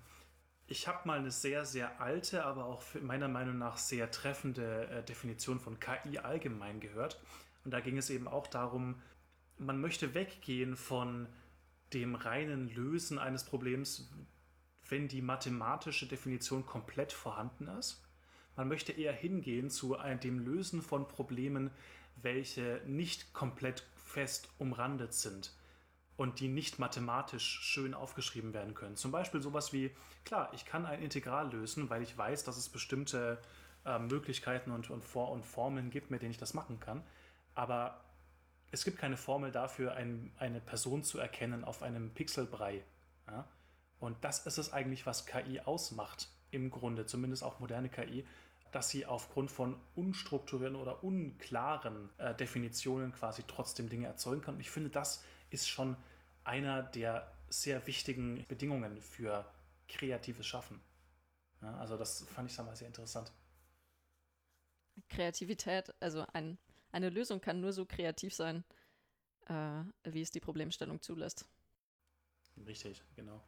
ich habe mal eine sehr, sehr alte, aber auch meiner Meinung nach sehr treffende äh, Definition von KI allgemein gehört. Und da ging es eben auch darum, man möchte weggehen von dem reinen Lösen eines Problems, wenn die mathematische Definition komplett vorhanden ist. Man möchte eher hingehen zu dem Lösen von Problemen, welche nicht komplett fest umrandet sind und die nicht mathematisch schön aufgeschrieben werden können. Zum Beispiel sowas wie, klar, ich kann ein Integral lösen, weil ich weiß, dass es bestimmte äh, Möglichkeiten und, und, Vor und Formeln gibt, mit denen ich das machen kann. Aber es gibt keine Formel dafür, ein, eine Person zu erkennen auf einem Pixelbrei. Ja? Und das ist es eigentlich, was KI ausmacht, im Grunde, zumindest auch moderne KI, dass sie aufgrund von unstrukturierten oder unklaren äh, Definitionen quasi trotzdem Dinge erzeugen kann. Und ich finde, das ist schon einer der sehr wichtigen Bedingungen für kreatives Schaffen. Ja, also das fand ich damals sehr interessant. Kreativität, also ein, eine Lösung kann nur so kreativ sein, äh, wie es die Problemstellung zulässt. Richtig, genau.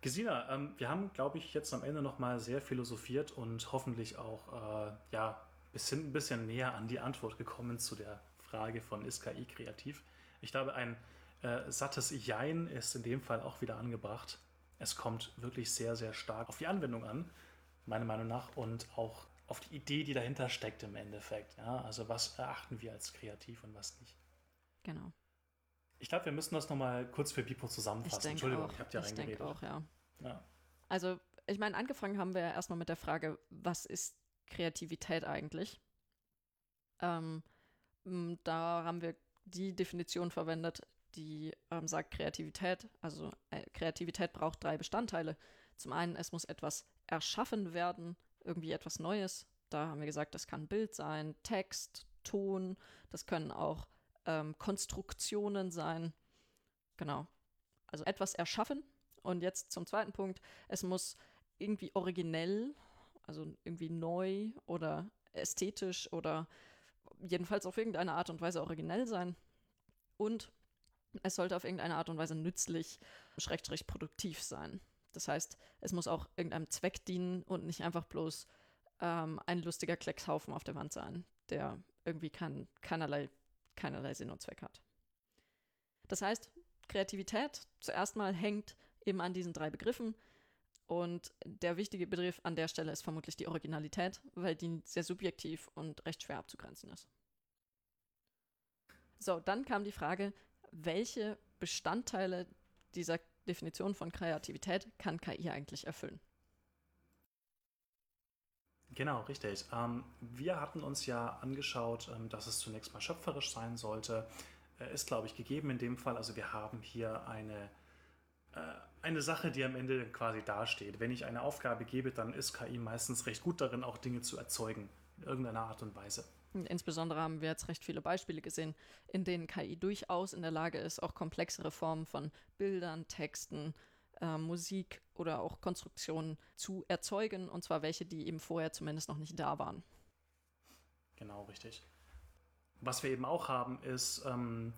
Gesina, ähm, wir haben, glaube ich, jetzt am Ende nochmal sehr philosophiert und hoffentlich auch äh, ja, bisschen, ein bisschen näher an die Antwort gekommen zu der Frage von ist KI kreativ. Ich glaube, ein äh, sattes Jein ist in dem Fall auch wieder angebracht. Es kommt wirklich sehr, sehr stark auf die Anwendung an, meiner Meinung nach, und auch auf die Idee, die dahinter steckt im Endeffekt. Ja? Also was erachten wir als kreativ und was nicht. Genau. Ich glaube, wir müssen das nochmal kurz für Bipo zusammenfassen. Ich Entschuldigung, auch. ich habe ja reingeredet. Ich denke auch, ja. ja. Also, ich meine, angefangen haben wir ja erstmal mit der Frage, was ist Kreativität eigentlich? Ähm, da haben wir die Definition verwendet, die ähm, sagt Kreativität, also äh, Kreativität braucht drei Bestandteile. Zum einen, es muss etwas erschaffen werden, irgendwie etwas Neues. Da haben wir gesagt, das kann Bild sein, Text, Ton, das können auch ähm, Konstruktionen sein. Genau. Also etwas erschaffen. Und jetzt zum zweiten Punkt, es muss irgendwie originell, also irgendwie neu oder ästhetisch oder jedenfalls auf irgendeine Art und Weise originell sein. Und es sollte auf irgendeine Art und Weise nützlich, schrägstrich produktiv sein. Das heißt, es muss auch irgendeinem Zweck dienen und nicht einfach bloß ähm, ein lustiger Kleckshaufen auf der Wand sein, der irgendwie kein, keinerlei, keinerlei Sinn und Zweck hat. Das heißt, Kreativität zuerst mal hängt eben an diesen drei Begriffen. Und der wichtige Begriff an der Stelle ist vermutlich die Originalität, weil die sehr subjektiv und recht schwer abzugrenzen ist. So, dann kam die Frage, welche Bestandteile dieser Definition von Kreativität kann KI eigentlich erfüllen? Genau, richtig. Ähm, wir hatten uns ja angeschaut, ähm, dass es zunächst mal schöpferisch sein sollte. Äh, ist, glaube ich, gegeben in dem Fall. Also wir haben hier eine, äh, eine Sache, die am Ende quasi dasteht. Wenn ich eine Aufgabe gebe, dann ist KI meistens recht gut darin, auch Dinge zu erzeugen, in irgendeiner Art und Weise. Insbesondere haben wir jetzt recht viele Beispiele gesehen, in denen KI durchaus in der Lage ist, auch komplexere Formen von Bildern, Texten, äh, Musik oder auch Konstruktionen zu erzeugen, und zwar welche, die eben vorher zumindest noch nicht da waren. Genau, richtig. Was wir eben auch haben, ist, ähm,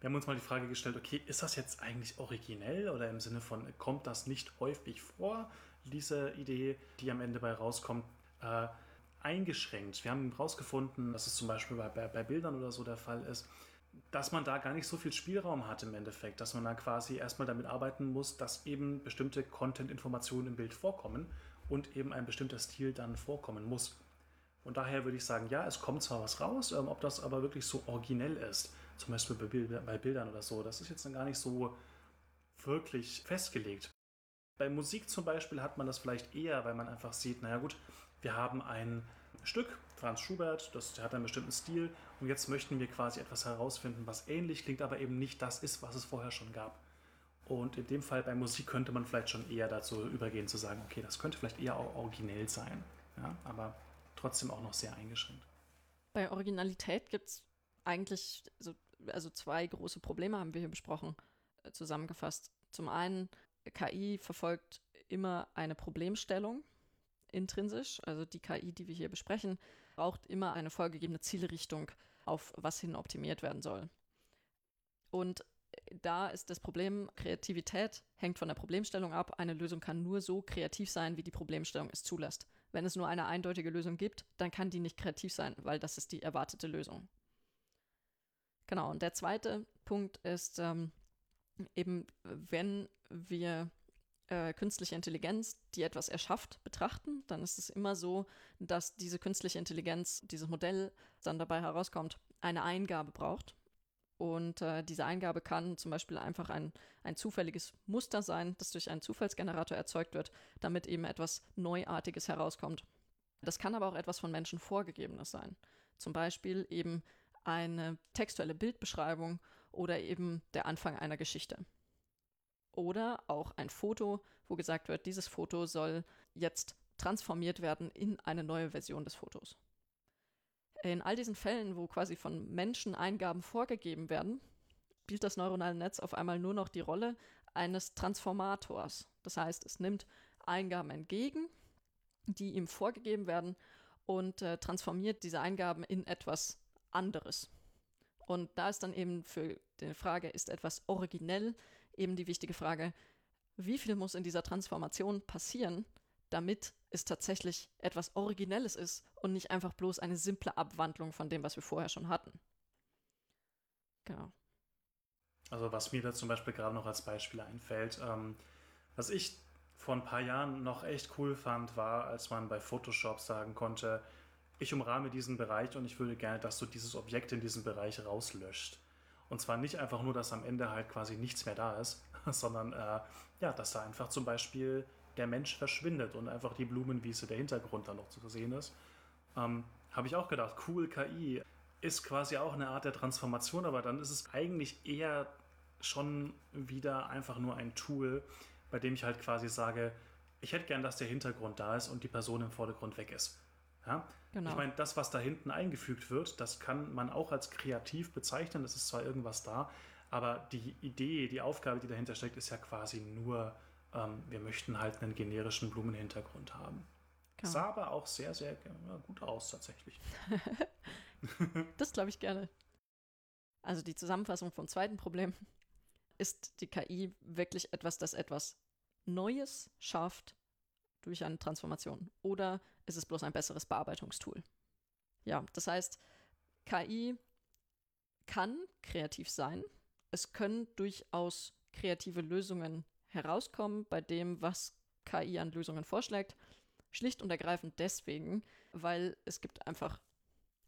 wir haben uns mal die Frage gestellt, okay, ist das jetzt eigentlich originell oder im Sinne von, kommt das nicht häufig vor, diese Idee, die am Ende bei rauskommt, äh, eingeschränkt. Wir haben herausgefunden, dass es zum Beispiel bei, bei, bei Bildern oder so der Fall ist, dass man da gar nicht so viel Spielraum hat im Endeffekt, dass man da quasi erstmal damit arbeiten muss, dass eben bestimmte Content-Informationen im Bild vorkommen und eben ein bestimmter Stil dann vorkommen muss. Von daher würde ich sagen, ja, es kommt zwar was raus, ähm, ob das aber wirklich so originell ist, zum Beispiel bei, Bild bei Bildern oder so, das ist jetzt dann gar nicht so wirklich festgelegt. Bei Musik zum Beispiel hat man das vielleicht eher, weil man einfach sieht, naja gut, wir haben ein Stück, Franz Schubert, das hat einen bestimmten Stil und jetzt möchten wir quasi etwas herausfinden, was ähnlich klingt, aber eben nicht das ist, was es vorher schon gab. Und in dem Fall bei Musik könnte man vielleicht schon eher dazu übergehen zu sagen, okay, das könnte vielleicht eher auch originell sein, ja, aber trotzdem auch noch sehr eingeschränkt. Bei Originalität gibt es eigentlich so, also zwei große Probleme haben wir hier besprochen, äh, zusammengefasst. Zum einen, KI verfolgt immer eine Problemstellung intrinsisch, also die KI, die wir hier besprechen, braucht immer eine vorgegebene Zielrichtung, auf was hin optimiert werden soll. Und da ist das Problem, Kreativität hängt von der Problemstellung ab. Eine Lösung kann nur so kreativ sein, wie die Problemstellung es zulässt. Wenn es nur eine eindeutige Lösung gibt, dann kann die nicht kreativ sein, weil das ist die erwartete Lösung. Genau, und der zweite Punkt ist ähm, eben, wenn wir äh, künstliche Intelligenz, die etwas erschafft, betrachten, dann ist es immer so, dass diese künstliche Intelligenz, dieses Modell dann dabei herauskommt, eine Eingabe braucht. Und äh, diese Eingabe kann zum Beispiel einfach ein, ein zufälliges Muster sein, das durch einen Zufallsgenerator erzeugt wird, damit eben etwas Neuartiges herauskommt. Das kann aber auch etwas von Menschen vorgegebenes sein. Zum Beispiel eben eine textuelle Bildbeschreibung oder eben der Anfang einer Geschichte. Oder auch ein Foto, wo gesagt wird, dieses Foto soll jetzt transformiert werden in eine neue Version des Fotos. In all diesen Fällen, wo quasi von Menschen Eingaben vorgegeben werden, spielt das neuronale Netz auf einmal nur noch die Rolle eines Transformators. Das heißt, es nimmt Eingaben entgegen, die ihm vorgegeben werden und äh, transformiert diese Eingaben in etwas anderes. Und da ist dann eben für die Frage, ist etwas originell, eben die wichtige Frage, wie viel muss in dieser Transformation passieren, damit es tatsächlich etwas Originelles ist und nicht einfach bloß eine simple Abwandlung von dem, was wir vorher schon hatten. Genau. Also was mir da zum Beispiel gerade noch als Beispiel einfällt, ähm, was ich vor ein paar Jahren noch echt cool fand, war, als man bei Photoshop sagen konnte, ich umrahme diesen Bereich und ich würde gerne, dass du dieses Objekt in diesem Bereich rauslöscht. Und zwar nicht einfach nur, dass am Ende halt quasi nichts mehr da ist, sondern äh, ja, dass da einfach zum Beispiel der Mensch verschwindet und einfach die Blumenwiese der Hintergrund dann noch zu sehen ist. Ähm, Habe ich auch gedacht, cool, KI ist quasi auch eine Art der Transformation, aber dann ist es eigentlich eher schon wieder einfach nur ein Tool, bei dem ich halt quasi sage, ich hätte gern, dass der Hintergrund da ist und die Person im Vordergrund weg ist. Ja? Genau. Ich meine, das, was da hinten eingefügt wird, das kann man auch als kreativ bezeichnen. Das ist zwar irgendwas da, aber die Idee, die Aufgabe, die dahinter steckt, ist ja quasi nur, ähm, wir möchten halt einen generischen Blumenhintergrund haben. Genau. Sah aber auch sehr, sehr ja, gut aus tatsächlich. das glaube ich gerne. Also die Zusammenfassung vom zweiten Problem. Ist die KI wirklich etwas, das etwas Neues schafft, durch eine Transformation oder ist es bloß ein besseres Bearbeitungstool? Ja, das heißt, KI kann kreativ sein. Es können durchaus kreative Lösungen herauskommen bei dem, was KI an Lösungen vorschlägt. Schlicht und ergreifend deswegen, weil es gibt einfach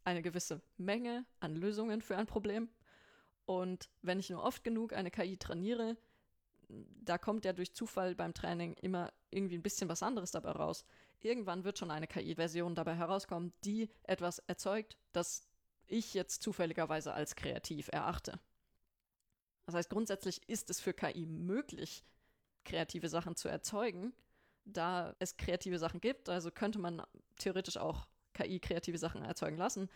eine gewisse Menge an Lösungen für ein Problem. Und wenn ich nur oft genug eine KI trainiere, da kommt ja durch Zufall beim Training immer irgendwie ein bisschen was anderes dabei raus. Irgendwann wird schon eine KI-Version dabei herauskommen, die etwas erzeugt, das ich jetzt zufälligerweise als kreativ erachte. Das heißt, grundsätzlich ist es für KI möglich, kreative Sachen zu erzeugen, da es kreative Sachen gibt. Also könnte man theoretisch auch KI kreative Sachen erzeugen lassen.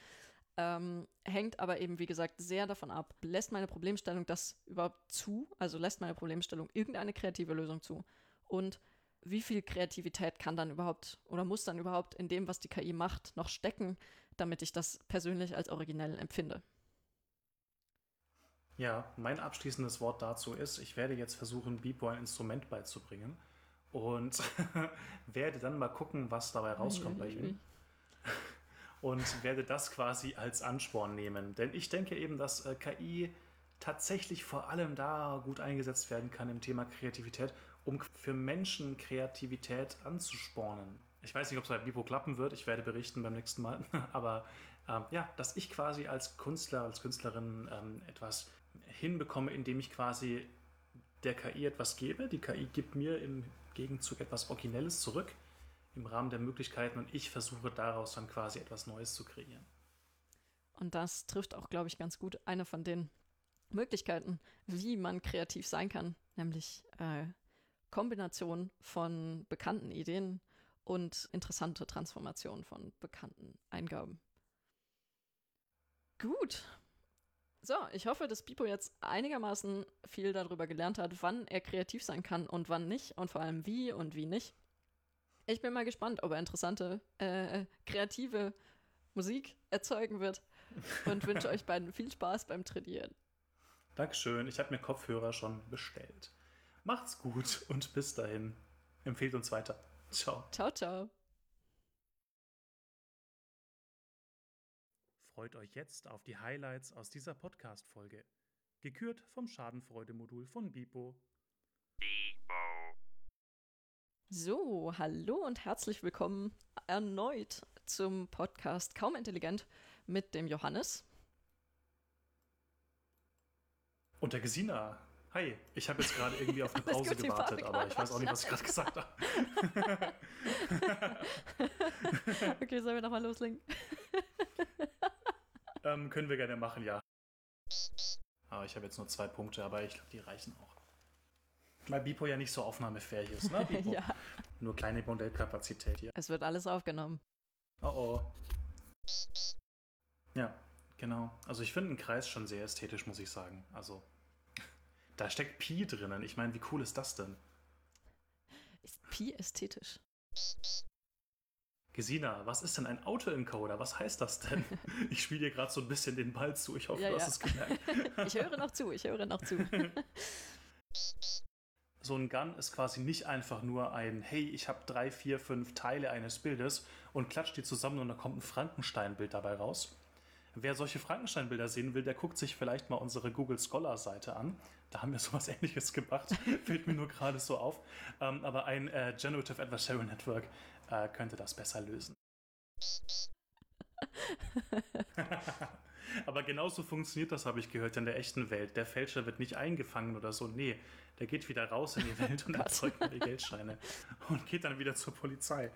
Ähm, hängt aber eben, wie gesagt, sehr davon ab, lässt meine Problemstellung das überhaupt zu? Also lässt meine Problemstellung irgendeine kreative Lösung zu? Und wie viel Kreativität kann dann überhaupt oder muss dann überhaupt in dem, was die KI macht, noch stecken, damit ich das persönlich als originell empfinde? Ja, mein abschließendes Wort dazu ist, ich werde jetzt versuchen, Beepo ein Instrument beizubringen und werde dann mal gucken, was dabei rauskommt bei ihm und werde das quasi als Ansporn nehmen. Denn ich denke eben, dass äh, KI tatsächlich vor allem da gut eingesetzt werden kann im Thema Kreativität, um für Menschen Kreativität anzuspornen. Ich weiß nicht, ob es bei Bibo klappen wird, ich werde berichten beim nächsten Mal, aber ähm, ja, dass ich quasi als Künstler, als Künstlerin ähm, etwas hinbekomme, indem ich quasi der KI etwas gebe. Die KI gibt mir im Gegenzug etwas Originelles zurück im Rahmen der Möglichkeiten und ich versuche daraus dann quasi etwas Neues zu kreieren. Und das trifft auch, glaube ich, ganz gut eine von den Möglichkeiten, wie man kreativ sein kann, nämlich äh, Kombination von bekannten Ideen und interessante Transformation von bekannten Eingaben. Gut. So, ich hoffe, dass Pipo jetzt einigermaßen viel darüber gelernt hat, wann er kreativ sein kann und wann nicht und vor allem wie und wie nicht. Ich bin mal gespannt, ob er interessante, äh, kreative Musik erzeugen wird und wünsche euch beiden viel Spaß beim Trainieren. Dankeschön, ich habe mir Kopfhörer schon bestellt. Macht's gut und bis dahin. Empfehlt uns weiter. Ciao. Ciao, ciao. Freut euch jetzt auf die Highlights aus dieser Podcast-Folge. Gekürt vom Schadenfreude-Modul von Bipo. So, hallo und herzlich willkommen erneut zum Podcast Kaum Intelligent mit dem Johannes. Und der Gesina. Hi, ich habe jetzt gerade irgendwie auf eine Pause gewartet, aber ich weiß auch nicht, was ich gerade gesagt habe. okay, sollen wir nochmal loslegen? ähm, können wir gerne machen, ja. Aber ah, ich habe jetzt nur zwei Punkte, aber ich glaube, die reichen auch. Weil Bipo ja nicht so aufnahmefähig ist, ne? Bipo? ja. Nur kleine Modellkapazität hier. Es wird alles aufgenommen. Oh oh. Ja, genau. Also ich finde einen Kreis schon sehr ästhetisch, muss ich sagen. Also, da steckt Pi drinnen. Ich meine, wie cool ist das denn? Ist Pi ästhetisch? Gesina, was ist denn ein Autoencoder? Was heißt das denn? Ich spiele dir gerade so ein bisschen den Ball zu. Ich hoffe, ja, du hast es gemerkt. ich höre noch zu, ich höre noch zu. so ein Gun ist quasi nicht einfach nur ein, hey, ich habe drei, vier, fünf Teile eines Bildes und klatscht die zusammen und da kommt ein Frankenstein-Bild dabei raus. Wer solche Frankenstein-Bilder sehen will, der guckt sich vielleicht mal unsere Google Scholar-Seite an. Da haben wir sowas ähnliches gemacht. Fällt mir nur gerade so auf. Ähm, aber ein äh, Generative Adversarial Network äh, könnte das besser lösen. Aber genauso funktioniert das, habe ich gehört, in der echten Welt. Der Fälscher wird nicht eingefangen oder so. Nee, der geht wieder raus in die Welt und erzeugt neue Geldscheine und geht dann wieder zur Polizei.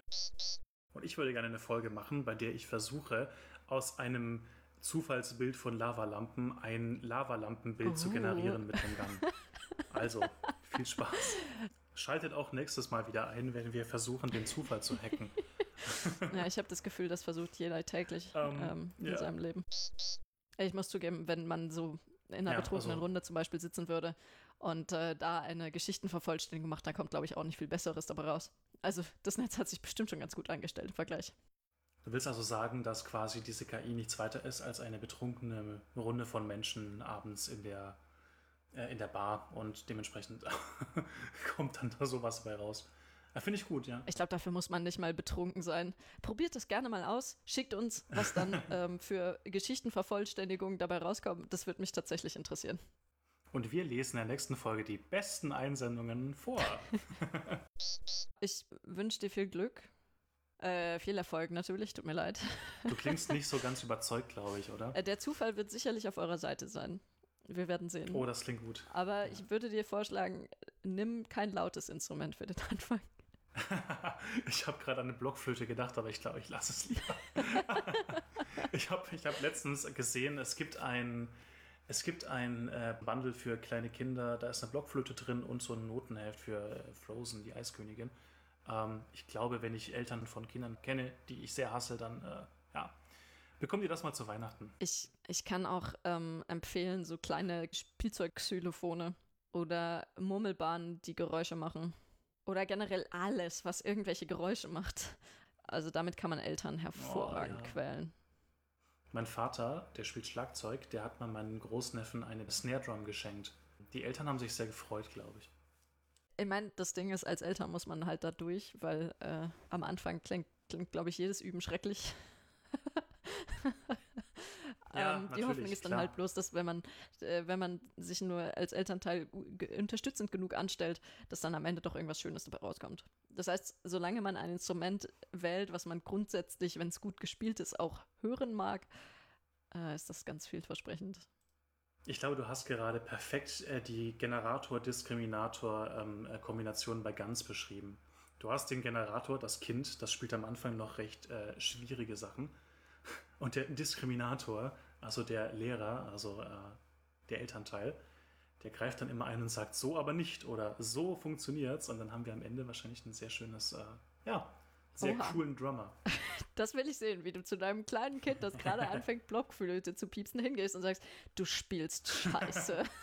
Und ich würde gerne eine Folge machen, bei der ich versuche, aus einem Zufallsbild von Lavalampen ein Lavalampenbild oh. zu generieren mit dem Gun. Also, viel Spaß. Schaltet auch nächstes Mal wieder ein, wenn wir versuchen, den Zufall zu hacken. ja, ich habe das Gefühl, das versucht jeder täglich um, ähm, ähm, in ja. seinem Leben. Ich muss zugeben, wenn man so in einer ja, betrunkenen also, Runde zum Beispiel sitzen würde und äh, da eine Geschichtenvervollständigung macht, dann kommt, glaube ich, auch nicht viel Besseres dabei raus. Also das Netz hat sich bestimmt schon ganz gut eingestellt im Vergleich. Du willst also sagen, dass quasi diese KI nichts weiter ist als eine betrunkene Runde von Menschen abends in der, äh, in der Bar und dementsprechend kommt dann da sowas bei raus. Finde ich gut, ja. Ich glaube, dafür muss man nicht mal betrunken sein. Probiert es gerne mal aus. Schickt uns, was dann ähm, für Geschichtenvervollständigung dabei rauskommt. Das würde mich tatsächlich interessieren. Und wir lesen in der nächsten Folge die besten Einsendungen vor. ich wünsche dir viel Glück. Äh, viel Erfolg natürlich, tut mir leid. Du klingst nicht so ganz überzeugt, glaube ich, oder? Äh, der Zufall wird sicherlich auf eurer Seite sein. Wir werden sehen. Oh, das klingt gut. Aber ja. ich würde dir vorschlagen, nimm kein lautes Instrument für den Anfang. ich habe gerade an eine Blockflöte gedacht, aber ich glaube, ich lasse es lieber. ich habe ich hab letztens gesehen, es gibt ein, es gibt ein äh, Bundle für kleine Kinder, da ist eine Blockflöte drin und so ein Notenheft für äh, Frozen, die Eiskönigin. Ähm, ich glaube, wenn ich Eltern von Kindern kenne, die ich sehr hasse, dann äh, ja, bekommt ihr das mal zu Weihnachten. Ich, ich kann auch ähm, empfehlen, so kleine Spielzeugxylophone oder Murmelbahnen, die Geräusche machen. Oder generell alles, was irgendwelche Geräusche macht. Also damit kann man Eltern hervorragend oh, ja. quälen. Mein Vater, der spielt Schlagzeug, der hat mal meinen Großneffen eine Snare Drum geschenkt. Die Eltern haben sich sehr gefreut, glaube ich. Ich meine, das Ding ist, als Eltern muss man halt da durch, weil äh, am Anfang klingt, klingt glaube ich, jedes Üben schrecklich. Ja, ähm, die Hoffnung ist dann klar. halt bloß, dass wenn man, äh, wenn man sich nur als Elternteil unterstützend genug anstellt, dass dann am Ende doch irgendwas Schönes dabei rauskommt. Das heißt, solange man ein Instrument wählt, was man grundsätzlich, wenn es gut gespielt ist, auch hören mag, äh, ist das ganz vielversprechend. Ich glaube, du hast gerade perfekt äh, die Generator-Diskriminator-Kombination ähm, äh, bei Ganz beschrieben. Du hast den Generator, das Kind, das spielt am Anfang noch recht äh, schwierige Sachen. Und der Diskriminator, also der Lehrer, also äh, der Elternteil, der greift dann immer ein und sagt, so aber nicht oder so funktioniert's. Und dann haben wir am Ende wahrscheinlich ein sehr schönes, äh, ja, sehr Oha. coolen Drummer. Das will ich sehen, wie du zu deinem kleinen Kind, das gerade anfängt, Blockflöte zu piepsen, hingehst und sagst, du spielst Scheiße.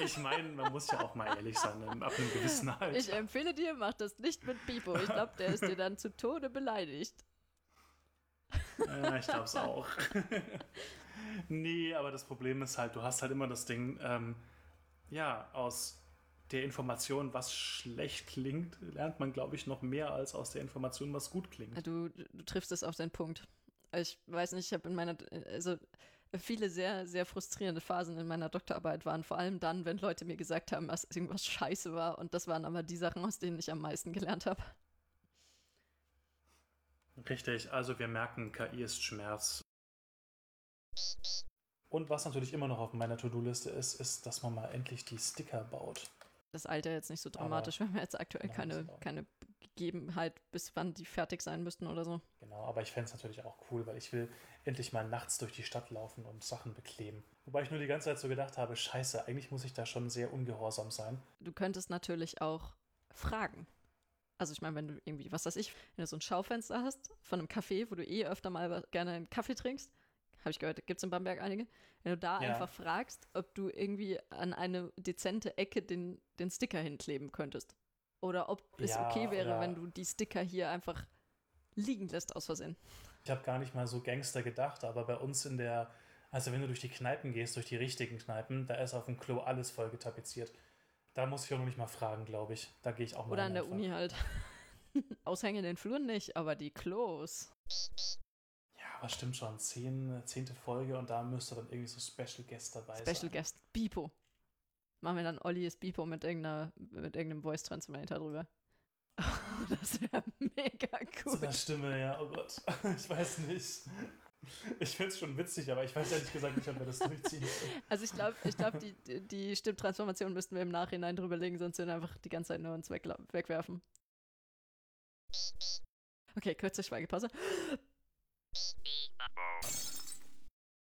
Ich meine, man muss ja auch mal ehrlich sein, ab einem gewissen Alter. Ich empfehle dir, mach das nicht mit Pipo. Ich glaube, der ist dir dann zu Tode beleidigt. Ja, ich glaube es auch. nee, aber das Problem ist halt, du hast halt immer das Ding, ähm, ja, aus der Information, was schlecht klingt, lernt man, glaube ich, noch mehr als aus der Information, was gut klingt. Du, du triffst es auf den Punkt. Ich weiß nicht, ich habe in meiner, also viele sehr, sehr frustrierende Phasen in meiner Doktorarbeit waren. Vor allem dann, wenn Leute mir gesagt haben, dass irgendwas scheiße war. Und das waren aber die Sachen, aus denen ich am meisten gelernt habe. Richtig, also wir merken, KI ist Schmerz. Und was natürlich immer noch auf meiner To-Do-Liste ist, ist, dass man mal endlich die Sticker baut. Das Alter jetzt nicht so dramatisch, aber, wenn wir jetzt aktuell keine, keine Gegebenheit, bis wann die fertig sein müssten oder so. Genau, aber ich fände es natürlich auch cool, weil ich will endlich mal nachts durch die Stadt laufen und Sachen bekleben. Wobei ich nur die ganze Zeit so gedacht habe, scheiße, eigentlich muss ich da schon sehr ungehorsam sein. Du könntest natürlich auch fragen. Also ich meine, wenn du irgendwie, was weiß ich, wenn du so ein Schaufenster hast von einem Café, wo du eh öfter mal gerne einen Kaffee trinkst, habe ich gehört, gibt es in Bamberg einige, wenn du da ja. einfach fragst, ob du irgendwie an eine dezente Ecke den, den Sticker hinkleben könntest. Oder ob es ja, okay wäre, wenn du die Sticker hier einfach liegen lässt aus Versehen. Ich habe gar nicht mal so Gangster gedacht, aber bei uns in der, also wenn du durch die Kneipen gehst, durch die richtigen Kneipen, da ist auf dem Klo alles voll getapeziert. Da muss ich auch noch nicht mal fragen, glaube ich. Da gehe ich auch mal. Oder an der. Uni halt. Aushängen in den Fluren nicht, aber die Klos. Ja, aber stimmt schon. Zehn, zehnte Folge und da müsste dann irgendwie so Special Guest dabei Special sein. Special Guest. Bipo. Machen wir dann Olli ist Bipo mit, irgendeiner, mit irgendeinem Voice Transformator drüber. Oh, das wäre mega cool. Zu der Stimme, ja, oh Gott. Ich weiß nicht. Ich finde es schon witzig, aber ich weiß ehrlich gesagt nicht, ob wir das durchziehen. Also ich glaube, ich glaub, die, die Stimmtransformation müssten wir im Nachhinein drüberlegen, sonst würden wir einfach die ganze Zeit nur uns weg, wegwerfen. Okay, kurze Schweigepause. Boom.